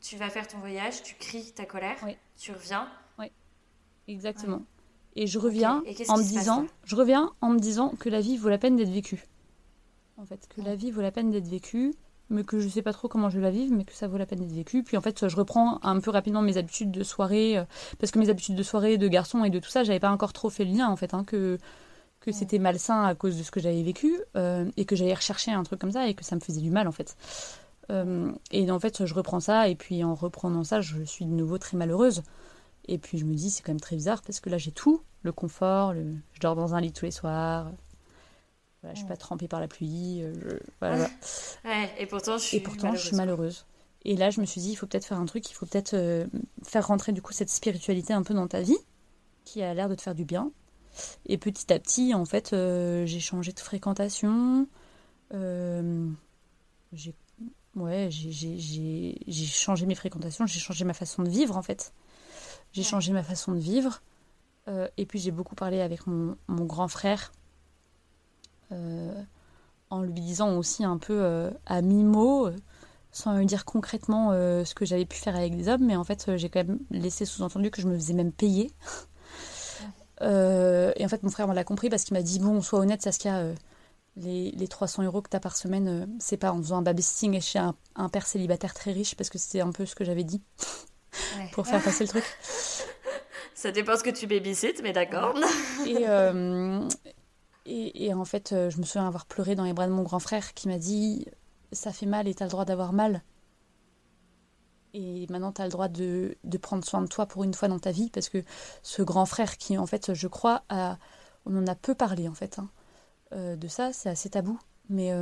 Speaker 3: Tu vas faire ton voyage, tu cries ta colère, tu reviens.
Speaker 2: Oui, exactement. Et je reviens en me disant, je reviens en me disant que la vie vaut la peine d'être vécue. En fait, que la vie vaut la peine d'être vécue, mais que je sais pas trop comment je vais la vivre, mais que ça vaut la peine d'être vécu. Puis en fait, je reprends un peu rapidement mes habitudes de soirée, euh, parce que mes habitudes de soirée, de garçon et de tout ça, j'avais pas encore trop fait le lien en fait, hein, que que c'était malsain à cause de ce que j'avais vécu euh, et que j'allais rechercher un truc comme ça et que ça me faisait du mal en fait. Euh, et en fait, je reprends ça et puis en reprenant ça, je suis de nouveau très malheureuse. Et puis je me dis, c'est quand même très bizarre parce que là, j'ai tout le confort, je dors dans un lit tous les soirs. Voilà, je suis pas trempée par la pluie. Euh, voilà.
Speaker 3: et pourtant, je suis,
Speaker 2: et pourtant, malheureuse, je suis malheureuse. Et là, je me suis dit, il faut peut-être faire un truc, il faut peut-être euh, faire rentrer du coup cette spiritualité un peu dans ta vie, qui a l'air de te faire du bien. Et petit à petit, en fait, euh, j'ai changé de fréquentation. j'ai ouais, j'ai changé mes fréquentations, j'ai changé ma façon de vivre, en fait. J'ai changé ma façon de vivre. Euh, et puis j'ai beaucoup parlé avec mon, grand frère en lui disant aussi un peu à mi-mot, sans lui dire concrètement ce que j'avais pu faire avec des hommes, mais en fait j'ai quand même laissé sous-entendu que je me faisais même payer. et en fait mon frère m'en l'a compris parce qu'il m'a dit, bon, sois honnête Saskia, les, les 300 euros que tu as par semaine, c'est pas en faisant un babysitting chez un, un, père célibataire très riche, parce que c'était un peu ce que j'avais dit pour faire passer le truc.
Speaker 3: Ça dépend ce que tu babysites, mais d'accord.
Speaker 2: Euh, et, et, en fait, euh, je me souviens avoir pleuré dans les bras de mon grand frère qui m'a dit Ça fait mal et t'as le droit d'avoir mal. Et maintenant, t'as le droit de, de, prendre soin de toi pour une fois dans ta vie, parce que ce grand frère qui, en fait, je crois, a, on en a peu parlé, en fait, hein, euh, de ça, c'est assez tabou, mais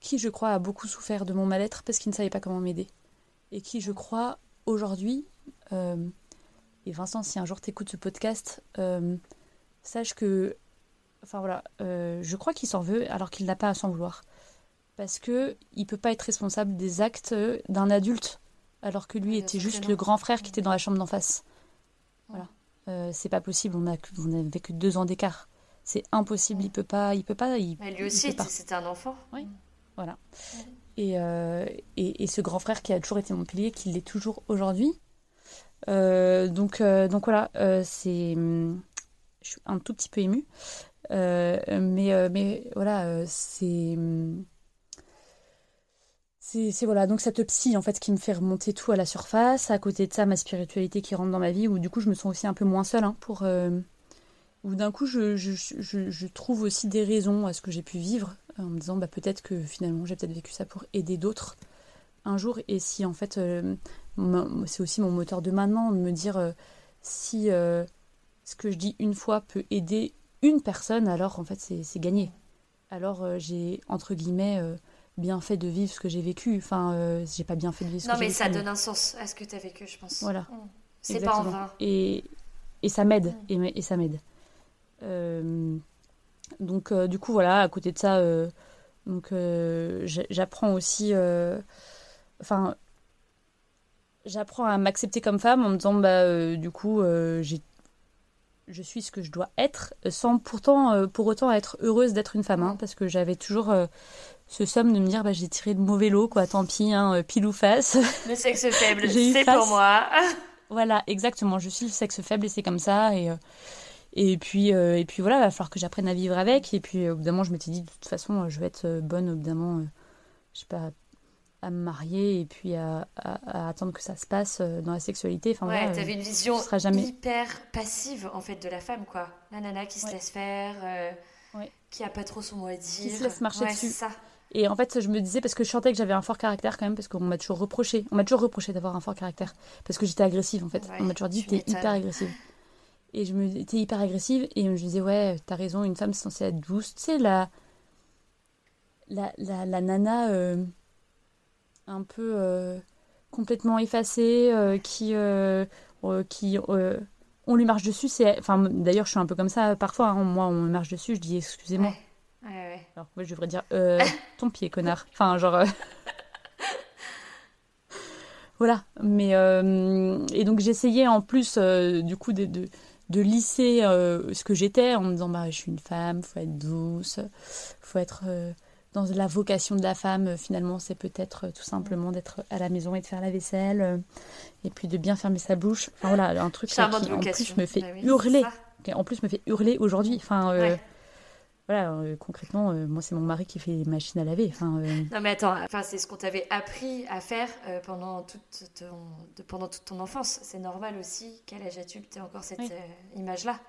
Speaker 2: qui, je crois, a beaucoup souffert de mon mal-être parce qu'il ne savait pas comment m'aider. Et qui, je crois, aujourd'hui, et Vincent, si un jour tu écoutes ce podcast, euh, sache que. Enfin voilà, euh, je crois qu'il s'en veut alors qu'il n'a pas à s'en vouloir. Parce que il peut pas être responsable des actes d'un adulte, alors que lui était juste le grand frère qui était dans la chambre d'en face. Voilà. Euh, c'est pas possible, on a, on avait que deux ans d'écart. C'est impossible, il peut pas. Il peut pas il,
Speaker 3: Mais lui aussi, c'était un enfant.
Speaker 2: Oui, voilà. Et, et, ce grand frère qui a toujours été mon pilier, qui l'est toujours aujourd'hui, euh, donc, euh, donc voilà, euh, c'est. Je suis un tout petit peu émue. mais, voilà, c'est. C'est voilà, donc cette psy en fait qui me fait remonter tout à la surface. À côté de ça, ma spiritualité qui rentre dans ma vie, où du coup je me sens aussi un peu moins seule. Hein, pour, où d'un coup je, je, trouve aussi des raisons à ce que j'ai pu vivre, en me disant bah, peut-être que finalement j'ai peut-être vécu ça pour aider d'autres un jour. Et si en fait c'est aussi mon moteur de maintenant, de me dire euh, si euh, ce que je dis une fois peut aider une personne, alors en fait c'est gagné. Alors euh, j'ai entre guillemets bien fait de vivre ce que j'ai vécu. Enfin, j'ai pas bien fait de vivre ce
Speaker 3: non,
Speaker 2: que j'ai
Speaker 3: vécu. Non, mais
Speaker 2: ça
Speaker 3: donne un sens à ce que tu as vécu, je pense.
Speaker 2: Voilà.
Speaker 3: Mmh. C'est pas en vain.
Speaker 2: Et, et ça m'aide. Mmh. Et, et, ça m'aide. Donc, du coup, voilà, à côté de ça, donc j'apprends aussi. Enfin, j'apprends à m'accepter comme femme en me disant bah euh, du coup euh, j'ai je suis ce que je dois être sans pourtant euh, pour autant être heureuse d'être une femme hein, parce que j'avais toujours ce somme de me dire bah j'ai tiré de mauvais lot quoi tant pis hein, pile ou face
Speaker 3: le sexe faible c'est pour moi
Speaker 2: voilà exactement je suis le sexe faible et c'est comme ça et et puis et puis voilà il va falloir que j'apprenne à vivre avec et puis évidemment je m'étais dit de toute façon je vais être bonne évidemment je sais pas à me marier et puis à, à, attendre que ça se passe euh, dans la sexualité. Enfin,
Speaker 3: ouais, t'avais une vision
Speaker 2: jamais...
Speaker 3: hyper passive en fait de la femme, quoi. La nana qui se
Speaker 2: ouais.
Speaker 3: laisse faire, euh,
Speaker 2: ouais.
Speaker 3: qui a pas trop son mot à dire.
Speaker 2: Qui se laisse marcher
Speaker 3: ouais,
Speaker 2: dessus.
Speaker 3: Ça.
Speaker 2: Et en fait, je me disais, parce que je sentais que j'avais un fort caractère quand même, parce qu'on m'a toujours reproché, on m'a toujours reproché d'avoir un fort caractère, parce que j'étais agressive en fait. on m'a toujours dit, t'es hyper agressive. Et je me t'es hyper agressive, et je disais, ouais, t'as raison, une femme c'est censée être douce. Tu sais, la, la, la, la nana. Euh un peu euh, complètement effacée, euh, qui, qui on lui marche dessus. C'est, enfin, d'ailleurs, je suis un peu comme ça parfois. Hein. Moi, on me marche dessus, je dis excusez-moi.
Speaker 3: Ouais. Ouais, ouais.
Speaker 2: Alors moi, je devrais dire ton pied, connard. Enfin, genre. voilà. Mais et donc j'essayais en plus du coup de, de, de lisser ce que j'étais en me disant bah je suis une femme, faut être douce, faut être dans la vocation de la femme, finalement, c'est peut-être tout simplement d'être à la maison et de faire la vaisselle, euh, et puis de bien fermer sa bouche. Enfin voilà, un truc qui en plus me fait
Speaker 3: bah oui,
Speaker 2: hurler. Qui en plus me fait hurler aujourd'hui. Enfin, euh, ouais. Voilà, euh, concrètement, euh, moi c'est mon mari qui fait les machines à laver. Enfin, euh,
Speaker 3: Non mais attends, enfin c'est ce qu'on t'avait appris à faire pendant toute ton, pendant toute ton enfance. C'est normal aussi qu'à l'âge adulte, tu encore cette
Speaker 2: Oui.
Speaker 3: image-là?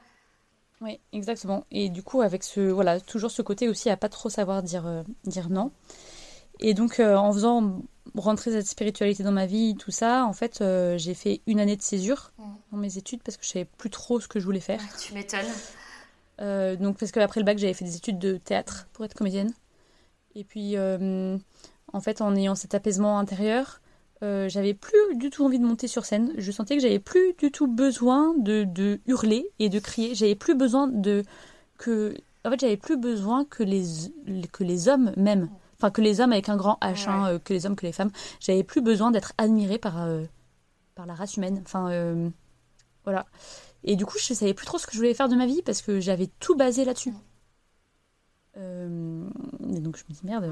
Speaker 2: Oui, exactement. Et du coup, avec ce, voilà, toujours ce côté aussi à pas trop savoir dire, dire non. Et donc, en faisant rentrer cette spiritualité dans ma vie, tout ça, en fait, j'ai fait une année de césure
Speaker 3: Mm.
Speaker 2: dans mes études parce que je savais plus trop ce que je voulais faire.
Speaker 3: Tu m'étonnes.
Speaker 2: Euh, donc, parce qu'après le bac, j'avais fait des études de théâtre pour être comédienne. Et puis, euh, en fait, en ayant cet apaisement intérieur, euh, j'avais plus du tout envie de monter sur scène. Je sentais que j'avais plus du tout besoin de, de hurler et de crier. J'avais plus besoin de que, en fait, j'avais plus besoin que les que les hommes m'aiment. Enfin, que les hommes avec un grand H,
Speaker 3: Ouais.
Speaker 2: hein, que les hommes, que les femmes. J'avais plus besoin d'être admirée par par la race humaine. Enfin, voilà. Et du coup, je savais plus trop ce que je voulais faire de ma vie parce que j'avais tout basé là-dessus. et donc je me dis merde,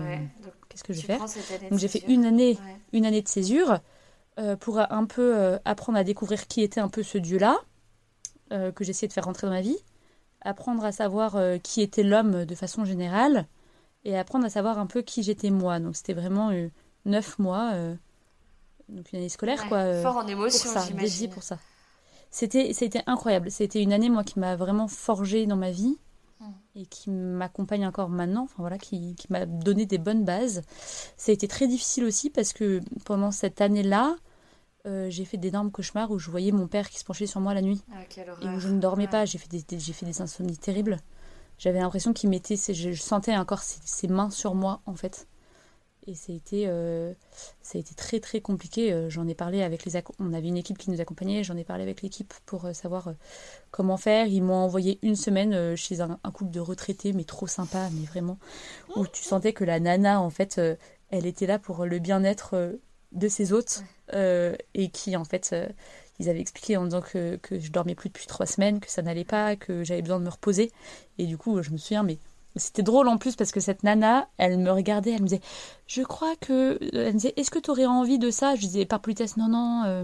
Speaker 2: qu'est-ce que je vais faire
Speaker 3: Donc
Speaker 2: j'ai fait une année, une année de césure pour un peu apprendre à découvrir qui était un peu ce dieu-là que j'essayais de faire rentrer dans ma vie, apprendre à savoir qui était l'homme de façon générale et apprendre à savoir un peu qui j'étais moi. Donc c'était vraiment neuf mois, donc une année scolaire quoi.
Speaker 3: fort en émotion,
Speaker 2: j'imagine. pour ça. C'était, c'était incroyable. C'était une année, moi, qui m'a vraiment forgé dans ma vie mm. et qui m'accompagne encore maintenant, enfin voilà, qui, qui m'a donné des bonnes bases. Ça a été très difficile aussi parce que pendant cette année-là, euh, j'ai fait d'énormes cauchemars où je voyais mon père qui se penchait sur moi la nuit
Speaker 3: ah,
Speaker 2: et où je ne dormais pas. J'ai fait des, j'ai fait des insomnies terribles. J'avais l'impression qu'il mettait, je sentais encore ses mains sur moi en fait. Et ça a été, euh, ça a été très très compliqué. Euh, j'en ai parlé avec les... On avait une équipe qui nous accompagnait, j'en ai parlé avec l'équipe pour euh, savoir comment faire. Ils m'ont envoyé une semaine chez un, couple de retraités, mais trop sympa, mais vraiment, où tu sentais que la nana, en fait, elle était là pour le bien-être de ses hôtes, et qui, en fait, ils avaient expliqué en disant que, que je dormais plus depuis trois semaines, que ça n'allait pas, que j'avais besoin de me reposer. Et du coup, je me souviens, mais c'était drôle en plus parce que cette nana, elle me regardait, elle me disait Je crois que. Elle me disait Est-ce que tu aurais envie de ça? Je disais par politesse Non, non. Euh,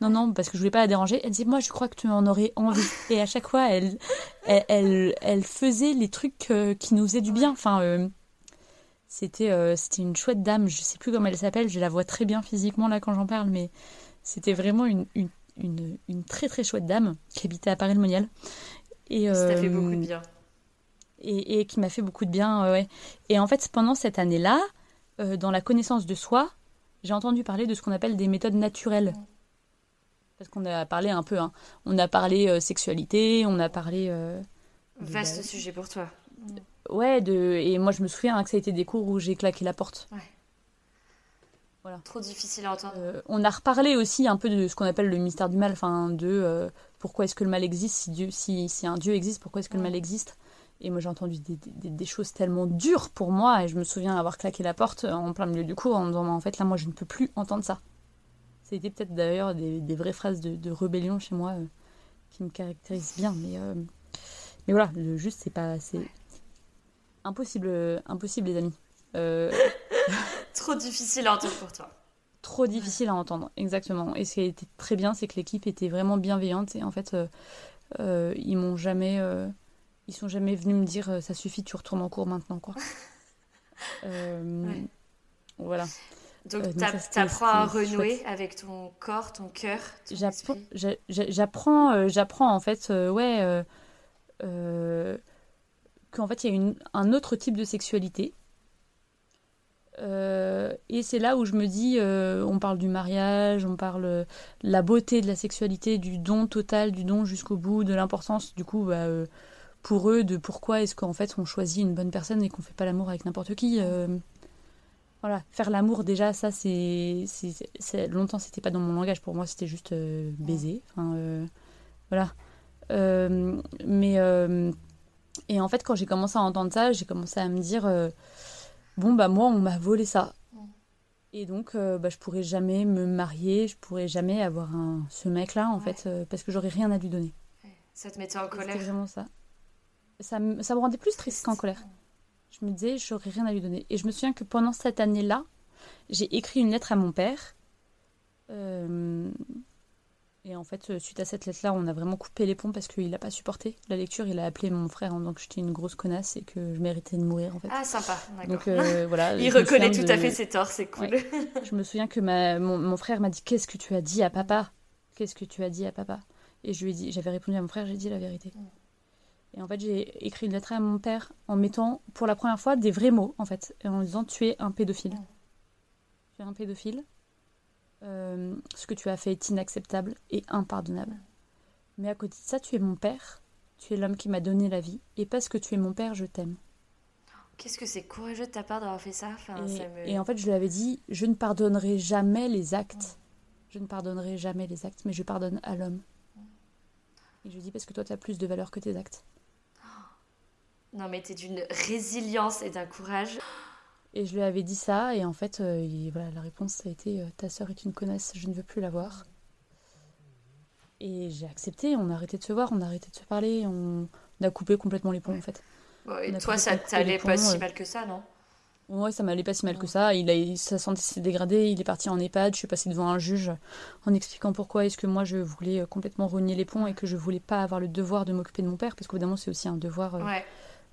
Speaker 2: non, non, parce que je voulais pas la déranger. Elle disait Moi, je crois que tu en aurais envie. Et à chaque fois, elle, elle, elle, faisait les trucs euh, qui nous faisaient du bien. Enfin, euh, c'était c'était une chouette dame. Je sais plus comment elle s'appelle. Je la vois très bien physiquement là quand j'en parle, mais c'était vraiment une, une, une, une, très très chouette dame qui habitait à Paris-le-Monial.
Speaker 3: Et, ça fait beaucoup de bien
Speaker 2: et, qui m'a fait beaucoup de bien. ouais. Et en fait, pendant cette année-là, euh, dans la connaissance de soi, j'ai entendu parler de ce qu'on appelle des méthodes naturelles. Parce qu'on a parlé un peu, hein. on a parlé euh, sexualité, on a parlé... Euh,
Speaker 3: Vaste sujet pour toi.
Speaker 2: Ouais, de... et moi je me souviens hein, que ça a été des cours où j'ai claqué la porte. Ouais.
Speaker 3: Voilà. Trop difficile à entendre.
Speaker 2: on a reparlé aussi un peu de ce qu'on appelle le mystère du mal, enfin de pourquoi est-ce que le mal existe, si, Dieu, si, si un Dieu existe, pourquoi est-ce que le mal existe? Et moi j'ai entendu des, des, choses tellement dures pour moi et je me souviens avoir claqué la porte en plein milieu du cours en me disant en fait là moi je ne peux plus entendre ça. C'était peut-être d'ailleurs des, des, vraies phrases de, de rébellion chez moi euh, qui me caractérisent bien mais, euh, mais voilà, le juste c'est pas c'est impossible impossible les amis. Euh,
Speaker 3: Trop difficile à entendre pour toi.
Speaker 2: Trop difficile à entendre, exactement. Et ce qui a été très bien, c'est que l'équipe était vraiment bienveillante et en fait, ils m'ont jamais ils sont jamais venus me dire euh, ça suffit, tu retournes en cours maintenant quoi. Euh, voilà.
Speaker 3: Donc euh, tu apprends à renouer avec ton corps, ton cœur.
Speaker 2: J'apprends, j'apprends en fait, ouais, qu'en fait il y a une, un autre type de sexualité. et c'est là où je me dis, on parle du mariage, on parle de la beauté de la sexualité, du don total, du don jusqu'au bout, de l'importance du coup bah, pour eux de pourquoi est-ce qu'en fait on choisit une bonne personne et qu'on fait pas l'amour avec n'importe qui. Euh, voilà, faire l'amour déjà, ça c'est, longtemps c'était pas dans mon langage. Pour moi c'était juste euh, baiser. Enfin, euh, voilà. mais et en fait quand j'ai commencé à entendre ça, j'ai commencé à me dire bon bah moi on m'a volé ça. Et donc, bah, je pourrais jamais me marier, je pourrais jamais avoir un, ce mec-là, en fait, parce que j'aurais rien à lui donner.
Speaker 3: Ça te mettait en colère
Speaker 2: C'est vraiment ça ça, me, ça me rendait plus triste qu'en colère. Je me disais, j'aurais rien à lui donner. Et je me souviens que pendant cette année-là, j'ai écrit une lettre à mon père. Euh, et en fait, suite à cette lettre-là, on a vraiment coupé les ponts parce qu'il n'a pas supporté la lecture. Il a appelé mon frère en disant que j'étais une grosse connasse et que je méritais de mourir en fait.
Speaker 3: Ah sympa,
Speaker 2: Donc euh, voilà.
Speaker 3: Il reconnaît tout à fait ses torts, c'est cool.
Speaker 2: je me souviens que ma, mon, frère m'a dit qu'est-ce que tu as dit à papa? Qu'est-ce que tu as dit à papa? Et je lui ai dit, j'avais répondu à mon frère, j'ai dit la vérité. Et en fait, j'ai écrit une lettre à mon père en mettant pour la première fois des vrais mots, en fait, en disant Tu es un pédophile. Tu es un pédophile. Euh, ce que tu as fait est inacceptable et impardonnable. Mais à côté de ça, tu es mon père. Tu es l'homme qui m'a donné la vie. Et parce que tu es mon père, je t'aime.
Speaker 3: Qu'est-ce que c'est courageux de ta part d'avoir fait ça,
Speaker 2: et, et, en fait, je lui avais dit Je ne pardonnerai jamais les actes. Je ne pardonnerai jamais les actes, mais je pardonne à l'homme. Et je lui dis Parce que toi, tu as plus de valeur que tes actes.
Speaker 3: Non, mais t'es d'une résilience et d'un courage.
Speaker 2: Et je lui avais dit ça, et en fait, euh, voilà, la réponse a été euh, Ta sœur est une connasse, je ne veux plus la voir. Et j'ai accepté, on a arrêté de se voir, on a arrêté de se parler, on, a coupé complètement les ponts en fait.
Speaker 3: et toi, ça t'allait pas si
Speaker 2: euh.
Speaker 3: mal que ça, non?
Speaker 2: Ouais, ça m'allait pas si mal que ça. Il a, sa santé s'est dégradée, il est parti en EHPAD. Je suis passée devant un juge en expliquant pourquoi est-ce que moi je voulais euh, complètement rogner les ponts et que je voulais pas avoir le devoir de m'occuper de mon père, parce qu'évidemment c'est aussi un devoir euh.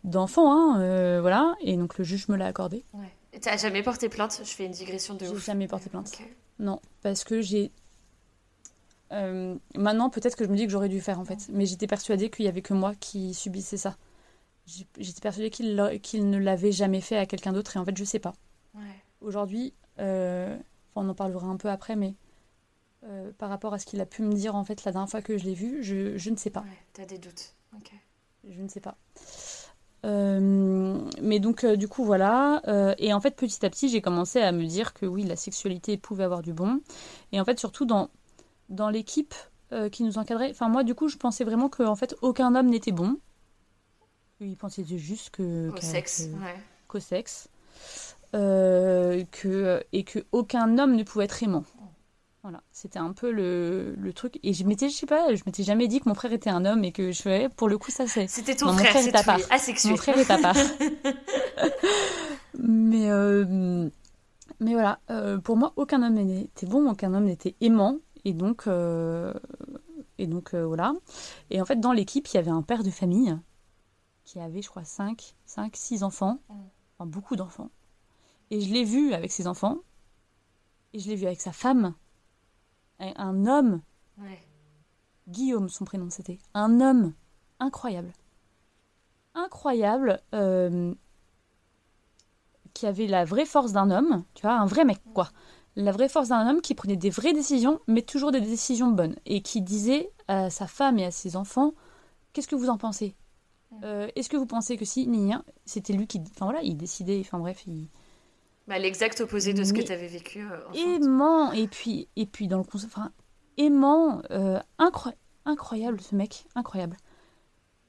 Speaker 2: D'enfant, hein, euh, voilà. Et donc le juge me l'a accordé.
Speaker 3: ouais. Et T'as jamais porté plainte? Je fais une digression de
Speaker 2: J'ai
Speaker 3: ouf.
Speaker 2: jamais porté plainte. Non, parce que j'ai. Euh, maintenant, peut-être que je me dis que j'aurais dû faire en fait, mais j'étais persuadée qu'il y avait que moi qui subissais ça. J'ai- J'étais persuadée qu'il qu'il ne l'avait jamais fait à quelqu'un d'autre, et en fait, je sais pas.
Speaker 3: Ouais.
Speaker 2: Aujourd'hui, euh, on en parlera un peu après, mais euh, par rapport à ce qu'il a pu me dire en fait la dernière fois que je l'ai vu, je, je ne sais pas.
Speaker 3: Ouais, t'as des doutes. Ok.
Speaker 2: Je ne sais pas. Euh, mais donc, euh, du coup, voilà. Euh, et en fait, petit à petit, j'ai commencé à me dire que oui, la sexualité pouvait avoir du bon. Et en fait, surtout dans, dans l'équipe qui nous encadrait. Enfin, moi, du coup, je pensais vraiment qu'en fait, aucun homme n'était bon. Il pensait juste que.
Speaker 3: Sexe,
Speaker 2: que-
Speaker 3: ouais.
Speaker 2: qu'au sexe. Que, et que aucun homme ne pouvait être aimant. Voilà, c'était un peu le, le truc. Et je m'étais, je sais pas, je m'étais jamais dit que mon frère était un homme et que je fais, pour le coup, ça c'est.
Speaker 3: C'était ton
Speaker 2: Non, mon
Speaker 3: frère,
Speaker 2: frère
Speaker 3: c'est
Speaker 2: est à part.
Speaker 3: asexué.
Speaker 2: Mon frère est à part. mais, euh, mais voilà, euh, pour moi, aucun homme n'était bon, aucun homme n'était aimant. Et donc, euh, et donc voilà. Et en fait, dans l'équipe, il y avait un père de famille qui avait, je crois, 5, 5 6 enfants.
Speaker 3: Mm.
Speaker 2: Enfin, beaucoup d'enfants. Et je l'ai vu avec ses enfants. Et je l'ai vu avec sa femme. Un homme
Speaker 3: Ouais.
Speaker 2: Guillaume, son prénom c'était. Un homme incroyable. Incroyable. euh, qui avait la vraie force d'un homme. Tu vois, un vrai mec, quoi. La vraie force d'un homme qui prenait des vraies décisions, mais toujours des décisions bonnes. Et qui disait à sa femme et à ses enfants Qu'est-ce que vous en pensez? Euh, Est-ce que vous pensez que si, ni rien C'était lui qui. Enfin voilà, il décidait. Enfin bref, il.
Speaker 3: Bah, L'exact opposé de ce que
Speaker 2: Mais-
Speaker 3: t'avais vécu. euh,
Speaker 2: aimant et puis et puis dans le concept enfin aimant euh, incro- incroyable ce mec incroyable.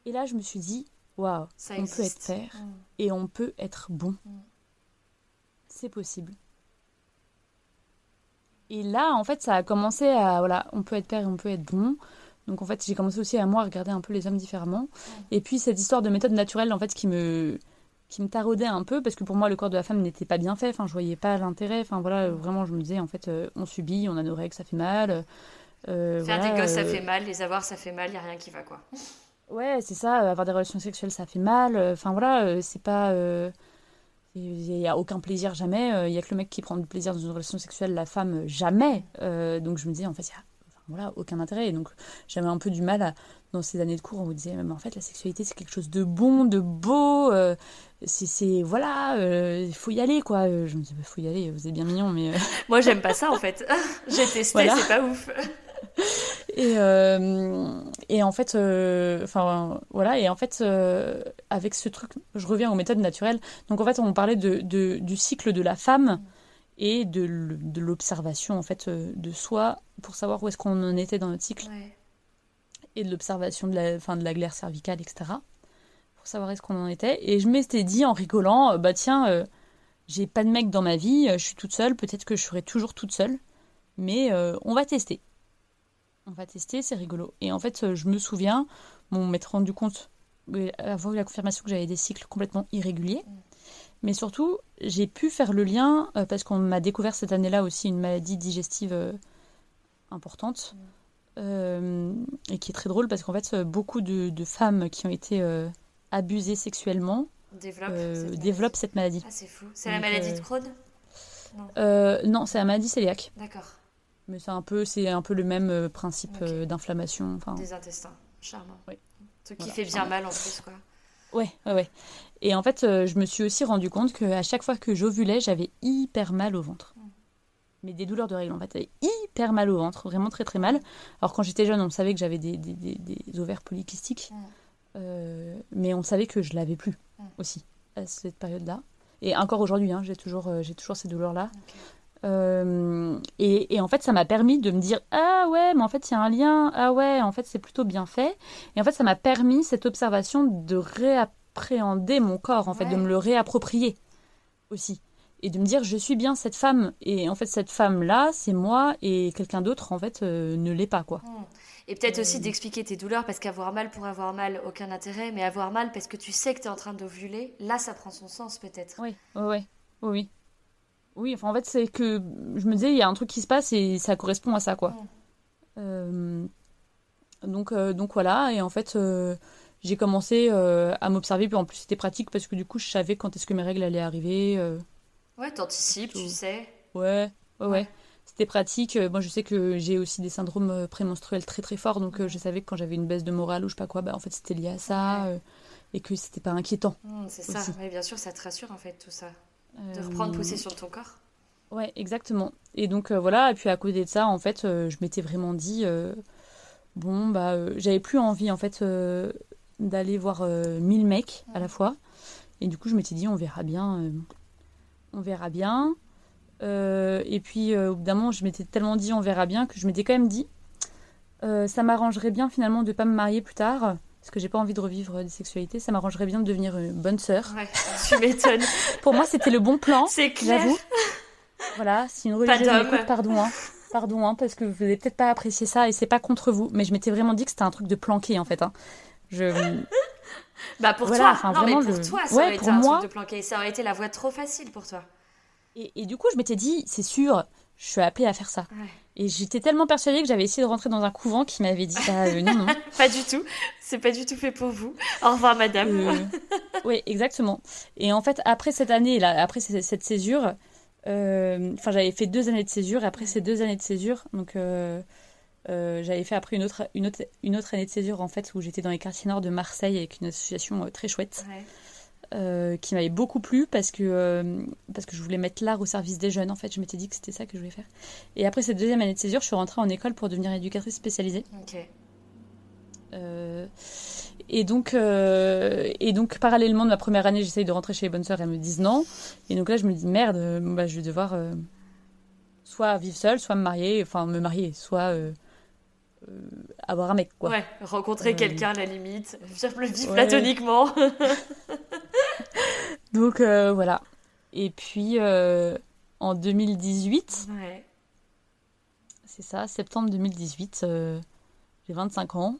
Speaker 2: Et là je me suis dit waouh on peut être père
Speaker 3: Mm.
Speaker 2: et on peut être bon.
Speaker 3: Mm.
Speaker 2: c'est possible. Et là en fait ça a commencé à voilà on peut être père et on peut être bon. Donc en fait j'ai commencé aussi à moi à regarder un peu les hommes différemment. Et puis cette histoire de méthode naturelle en fait qui me qui me taraudait un peu parce que pour moi le corps de la femme n'était pas bien fait enfin je voyais pas l'intérêt enfin voilà euh, vraiment je me disais en fait euh, on subit on a nos règles ça fait mal euh,
Speaker 3: Faire
Speaker 2: voilà,
Speaker 3: des gosses, ça
Speaker 2: euh,
Speaker 3: fait mal. Les avoir, ça fait mal. Y a rien qui va, quoi.
Speaker 2: ouais c'est ça avoir des relations sexuelles ça fait mal enfin voilà c'est pas il y a aucun plaisir jamais il y a que le mec qui prend du plaisir dans une relation sexuelle la femme jamais donc je me disais en fait il y a voilà aucun intérêt et donc j'avais un peu du mal à, dans ces années de cours on vous disait mais en fait la sexualité c'est quelque chose de bon de beau euh, c'est voilà euh, il faut y aller quoi Euh, je me disais il faut y aller vous êtes bien mignon mais euh,
Speaker 3: Moi, j'aime pas ça, en fait. J'ai testé,
Speaker 2: Voilà.
Speaker 3: c'est pas ouf.
Speaker 2: Et, euh, et en fait, euh, enfin voilà, et en fait, euh, avec ce truc, je reviens aux méthodes naturelles. Donc en fait, on parlait de, de- du cycle de la femme et de, l'observation en fait euh, de soi pour savoir où est-ce qu'on en était dans notre cycle
Speaker 3: Ouais.
Speaker 2: Et de l'observation de la, fin, de la glaire cervicale, etc. Pour savoir est-ce qu'on en était. Et je m'étais dit en rigolant, euh, bah tiens, euh, j'ai pas de mec dans ma vie, euh, je suis toute seule, peut-être que je serai toujours toute seule, mais on va tester. On va tester, c'est rigolo. Et en fait, je me souviens, bon, m'être rendu compte, avoir eu la confirmation que j'avais des cycles complètement irréguliers. Mais surtout, j'ai pu faire le lien, parce qu'on m'a découvert cette année-là aussi une maladie digestive importante. Euh, et qui est très drôle parce qu'en fait, euh, beaucoup de, de femmes qui ont été euh, abusées sexuellement
Speaker 3: Développe.
Speaker 2: euh,
Speaker 3: cette maladie.
Speaker 2: développent cette maladie.
Speaker 3: Ah, c'est fou. C'est la maladie de Crohn? Non.
Speaker 2: Non, c'est la maladie cœliaque.
Speaker 3: D'accord.
Speaker 2: Mais c'est un peu, un peu le même principe
Speaker 3: Ok.
Speaker 2: euh, d'inflammation.
Speaker 3: Des intestins. Charmant.
Speaker 2: Oui.
Speaker 3: Truc qui
Speaker 2: Voilà,
Speaker 3: fait bien
Speaker 2: charmant.
Speaker 3: mal en plus, quoi.
Speaker 2: ouais, ouais, ouais. Et en fait, je me suis aussi rendu compte qu'à chaque fois que j'ovulais, j'avais hyper mal au ventre. Mais des douleurs de règles, en fait. J'avais hyper mal au ventre, vraiment très très mal. Alors quand j'étais jeune, on savait que j'avais des, des, des- des ovaires polykystiques.
Speaker 3: Mm.
Speaker 2: Euh, mais on savait que je l'avais plus
Speaker 3: Mm.
Speaker 2: aussi à cette période-là. Et encore aujourd'hui, hein, j'ai toujours, euh, j'ai toujours ces douleurs-là. Euh, et, et en fait, ça m'a permis de me dire Ah ouais, mais en fait, il y a un lien. Ah ouais, en fait, c'est plutôt bien fait. Et en fait, ça m'a permis, cette observation, de réappréhender mon corps, en fait, de me le réapproprier aussi. Et de me dire Je suis bien cette femme. Et en fait, cette femme-là, c'est moi, et quelqu'un d'autre, en fait, euh, ne l'est pas, quoi.
Speaker 3: Hmm. Et peut-être aussi d'expliquer tes douleurs, parce qu'avoir mal pour avoir mal, aucun intérêt, mais avoir mal parce que tu sais que tu es en train d'ovuler, là, ça prend son sens peut-être.
Speaker 2: Oui, oui, oui. Oui, enfin en fait, c'est que je me disais, il y a un truc qui se passe et ça correspond à ça, quoi. Euh, donc, euh, donc voilà, et en fait, j'ai commencé à m'observer, puis en plus c'était pratique parce que du coup, je savais quand est-ce que mes règles allaient arriver.
Speaker 3: Ouais, t'anticipes, tu sais.
Speaker 2: Ouais, ouais, ouais. C'était pratique. Moi, je sais que j'ai aussi des syndromes prémenstruels très très forts, donc je savais que quand j'avais une baisse de morale ou je sais pas quoi, bah en fait c'était lié à ça et que c'était pas inquiétant.
Speaker 3: Mmh, c'est ça, mais bien sûr, ça te rassure en fait tout ça. De reprendre possession de ton corps.
Speaker 2: Ouais, exactement. Et donc voilà, et puis à côté de ça, en fait, je m'étais vraiment dit bon, bah, euh, j'avais plus envie en fait euh, d'aller voir euh, mille mecs à la fois. Et du coup, je m'étais dit, on verra bien. On verra bien. et puis, au bout d'un moment, je m'étais tellement dit, on verra bien, que je m'étais quand même dit, ça m'arrangerait bien finalement de pas me marier plus tard parce que j'ai pas envie de revivre des sexualités, ça m'arrangerait bien de devenir une bonne sœur.
Speaker 3: Ouais, tu m'étonnes.
Speaker 2: Pour moi, c'était le bon plan.
Speaker 3: C'est clair. J'avoue.
Speaker 2: Voilà, si une religieuse m'écoute, pardon. Hein. Pardon, hein, parce que vous n'avez peut-être pas apprécié ça et c'est pas contre vous, mais je m'étais vraiment dit que c'était un truc de planqué en fait. Hein. Je...
Speaker 3: bah pour toi, non, mais pour toi, ça aurait été un truc de planqué. Ça aurait été la voie trop facile pour toi.
Speaker 2: Et, du coup, je m'étais dit, c'est sûr, je suis appelée à faire ça. Et j'étais tellement persuadée que j'avais essayé de rentrer dans un couvent qui m'avait dit, bah, euh, non, non.
Speaker 3: pas du tout. C'est pas du tout fait pour vous. Au revoir, madame. Euh,
Speaker 2: oui, exactement. Et en fait, après cette année, là, après cette césure, euh, enfin, j'avais fait deux années de césure. Et après ces deux années de césure, donc euh, euh, j'avais fait après une autre, une, autre, une autre année de césure en fait où j'étais dans les quartiers nord de Marseille avec une association très chouette. qui m'avait beaucoup plu parce que, parce que je voulais mettre l'art au service des jeunes. En fait, je m'étais dit que c'était ça que je voulais faire. Et après cette deuxième année de césure, je suis rentrée en école pour devenir éducatrice spécialisée. Et donc, euh, et donc, parallèlement de ma première année, j'essaye de rentrer chez les bonnes sœurs et elles me disent non. Et donc là, je me dis merde, euh, bah, je vais devoir euh, soit vivre seule, soit me marier, enfin me marier, soit avoir un mec, quoi.
Speaker 3: Ouais, rencontrer quelqu'un à la limite, vivre le vivre platoniquement.
Speaker 2: donc voilà. Et puis en 2018, ouais. c'est ça, septembre 2018, j'ai 25 ans,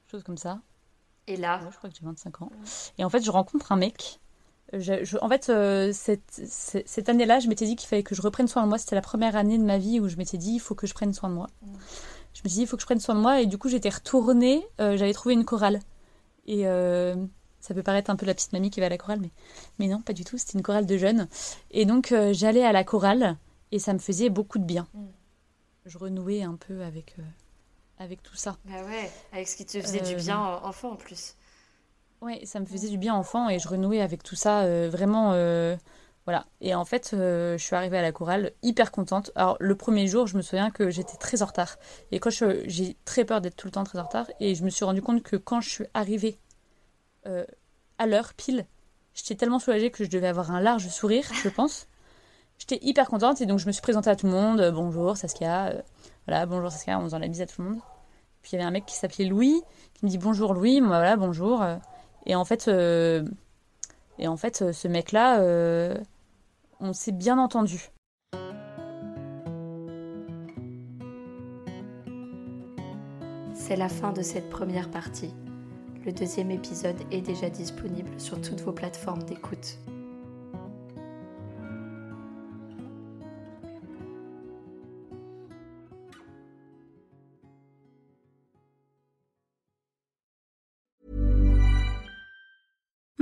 Speaker 2: quelque chose comme ça.
Speaker 3: Et là
Speaker 2: Je crois que j'ai 25 ans. Et en fait, je rencontre un mec. Je, en fait, euh, cette, cette année-là, je m'étais dit qu'il fallait que je reprenne soin de moi. C'était la première année de ma vie où je m'étais dit, il faut que je prenne soin de moi. Mm. Je me suis dit, il faut que je prenne soin de moi. Et du coup, j'étais retournée. Euh, j'avais trouvé une chorale. Et euh, ça peut paraître un peu la petite mamie qui va à la chorale, mais, mais non, pas du tout. C'était une chorale de jeunes. Et donc, j'allais à la chorale et ça me faisait beaucoup de bien. Mm. Je renouais un peu avec avec tout ça.
Speaker 3: Bah ouais, avec ce qui te faisait du bien euh, enfant en plus.
Speaker 2: Ouais, ça me faisait du bien enfant et je renouais avec tout ça euh, vraiment. Euh, voilà. Et en fait, je suis arrivée à la chorale hyper contente. Alors, le premier jour, je me souviens que j'étais très en retard. Et quand j'ai très peur d'être tout le temps très en retard. Et je me suis rendu compte que quand je suis arrivée à l'heure pile, j'étais tellement soulagée que je devais avoir un large sourire, je pense. J'étais hyper contente et donc je me suis présentée à tout le monde. Bonjour, Saskia. Voilà, bonjour Saskia, en faisant la bise à tout le monde. Puis il y avait un mec qui s'appelait Louis, qui me dit bonjour Louis, moi voilà, bonjour. Et en fait, euh, et en fait euh, ce mec-là, euh, on s'est bien entendu.
Speaker 1: C'est la fin de cette première partie. Le deuxième épisode est déjà disponible sur toutes vos plateformes d'écoute.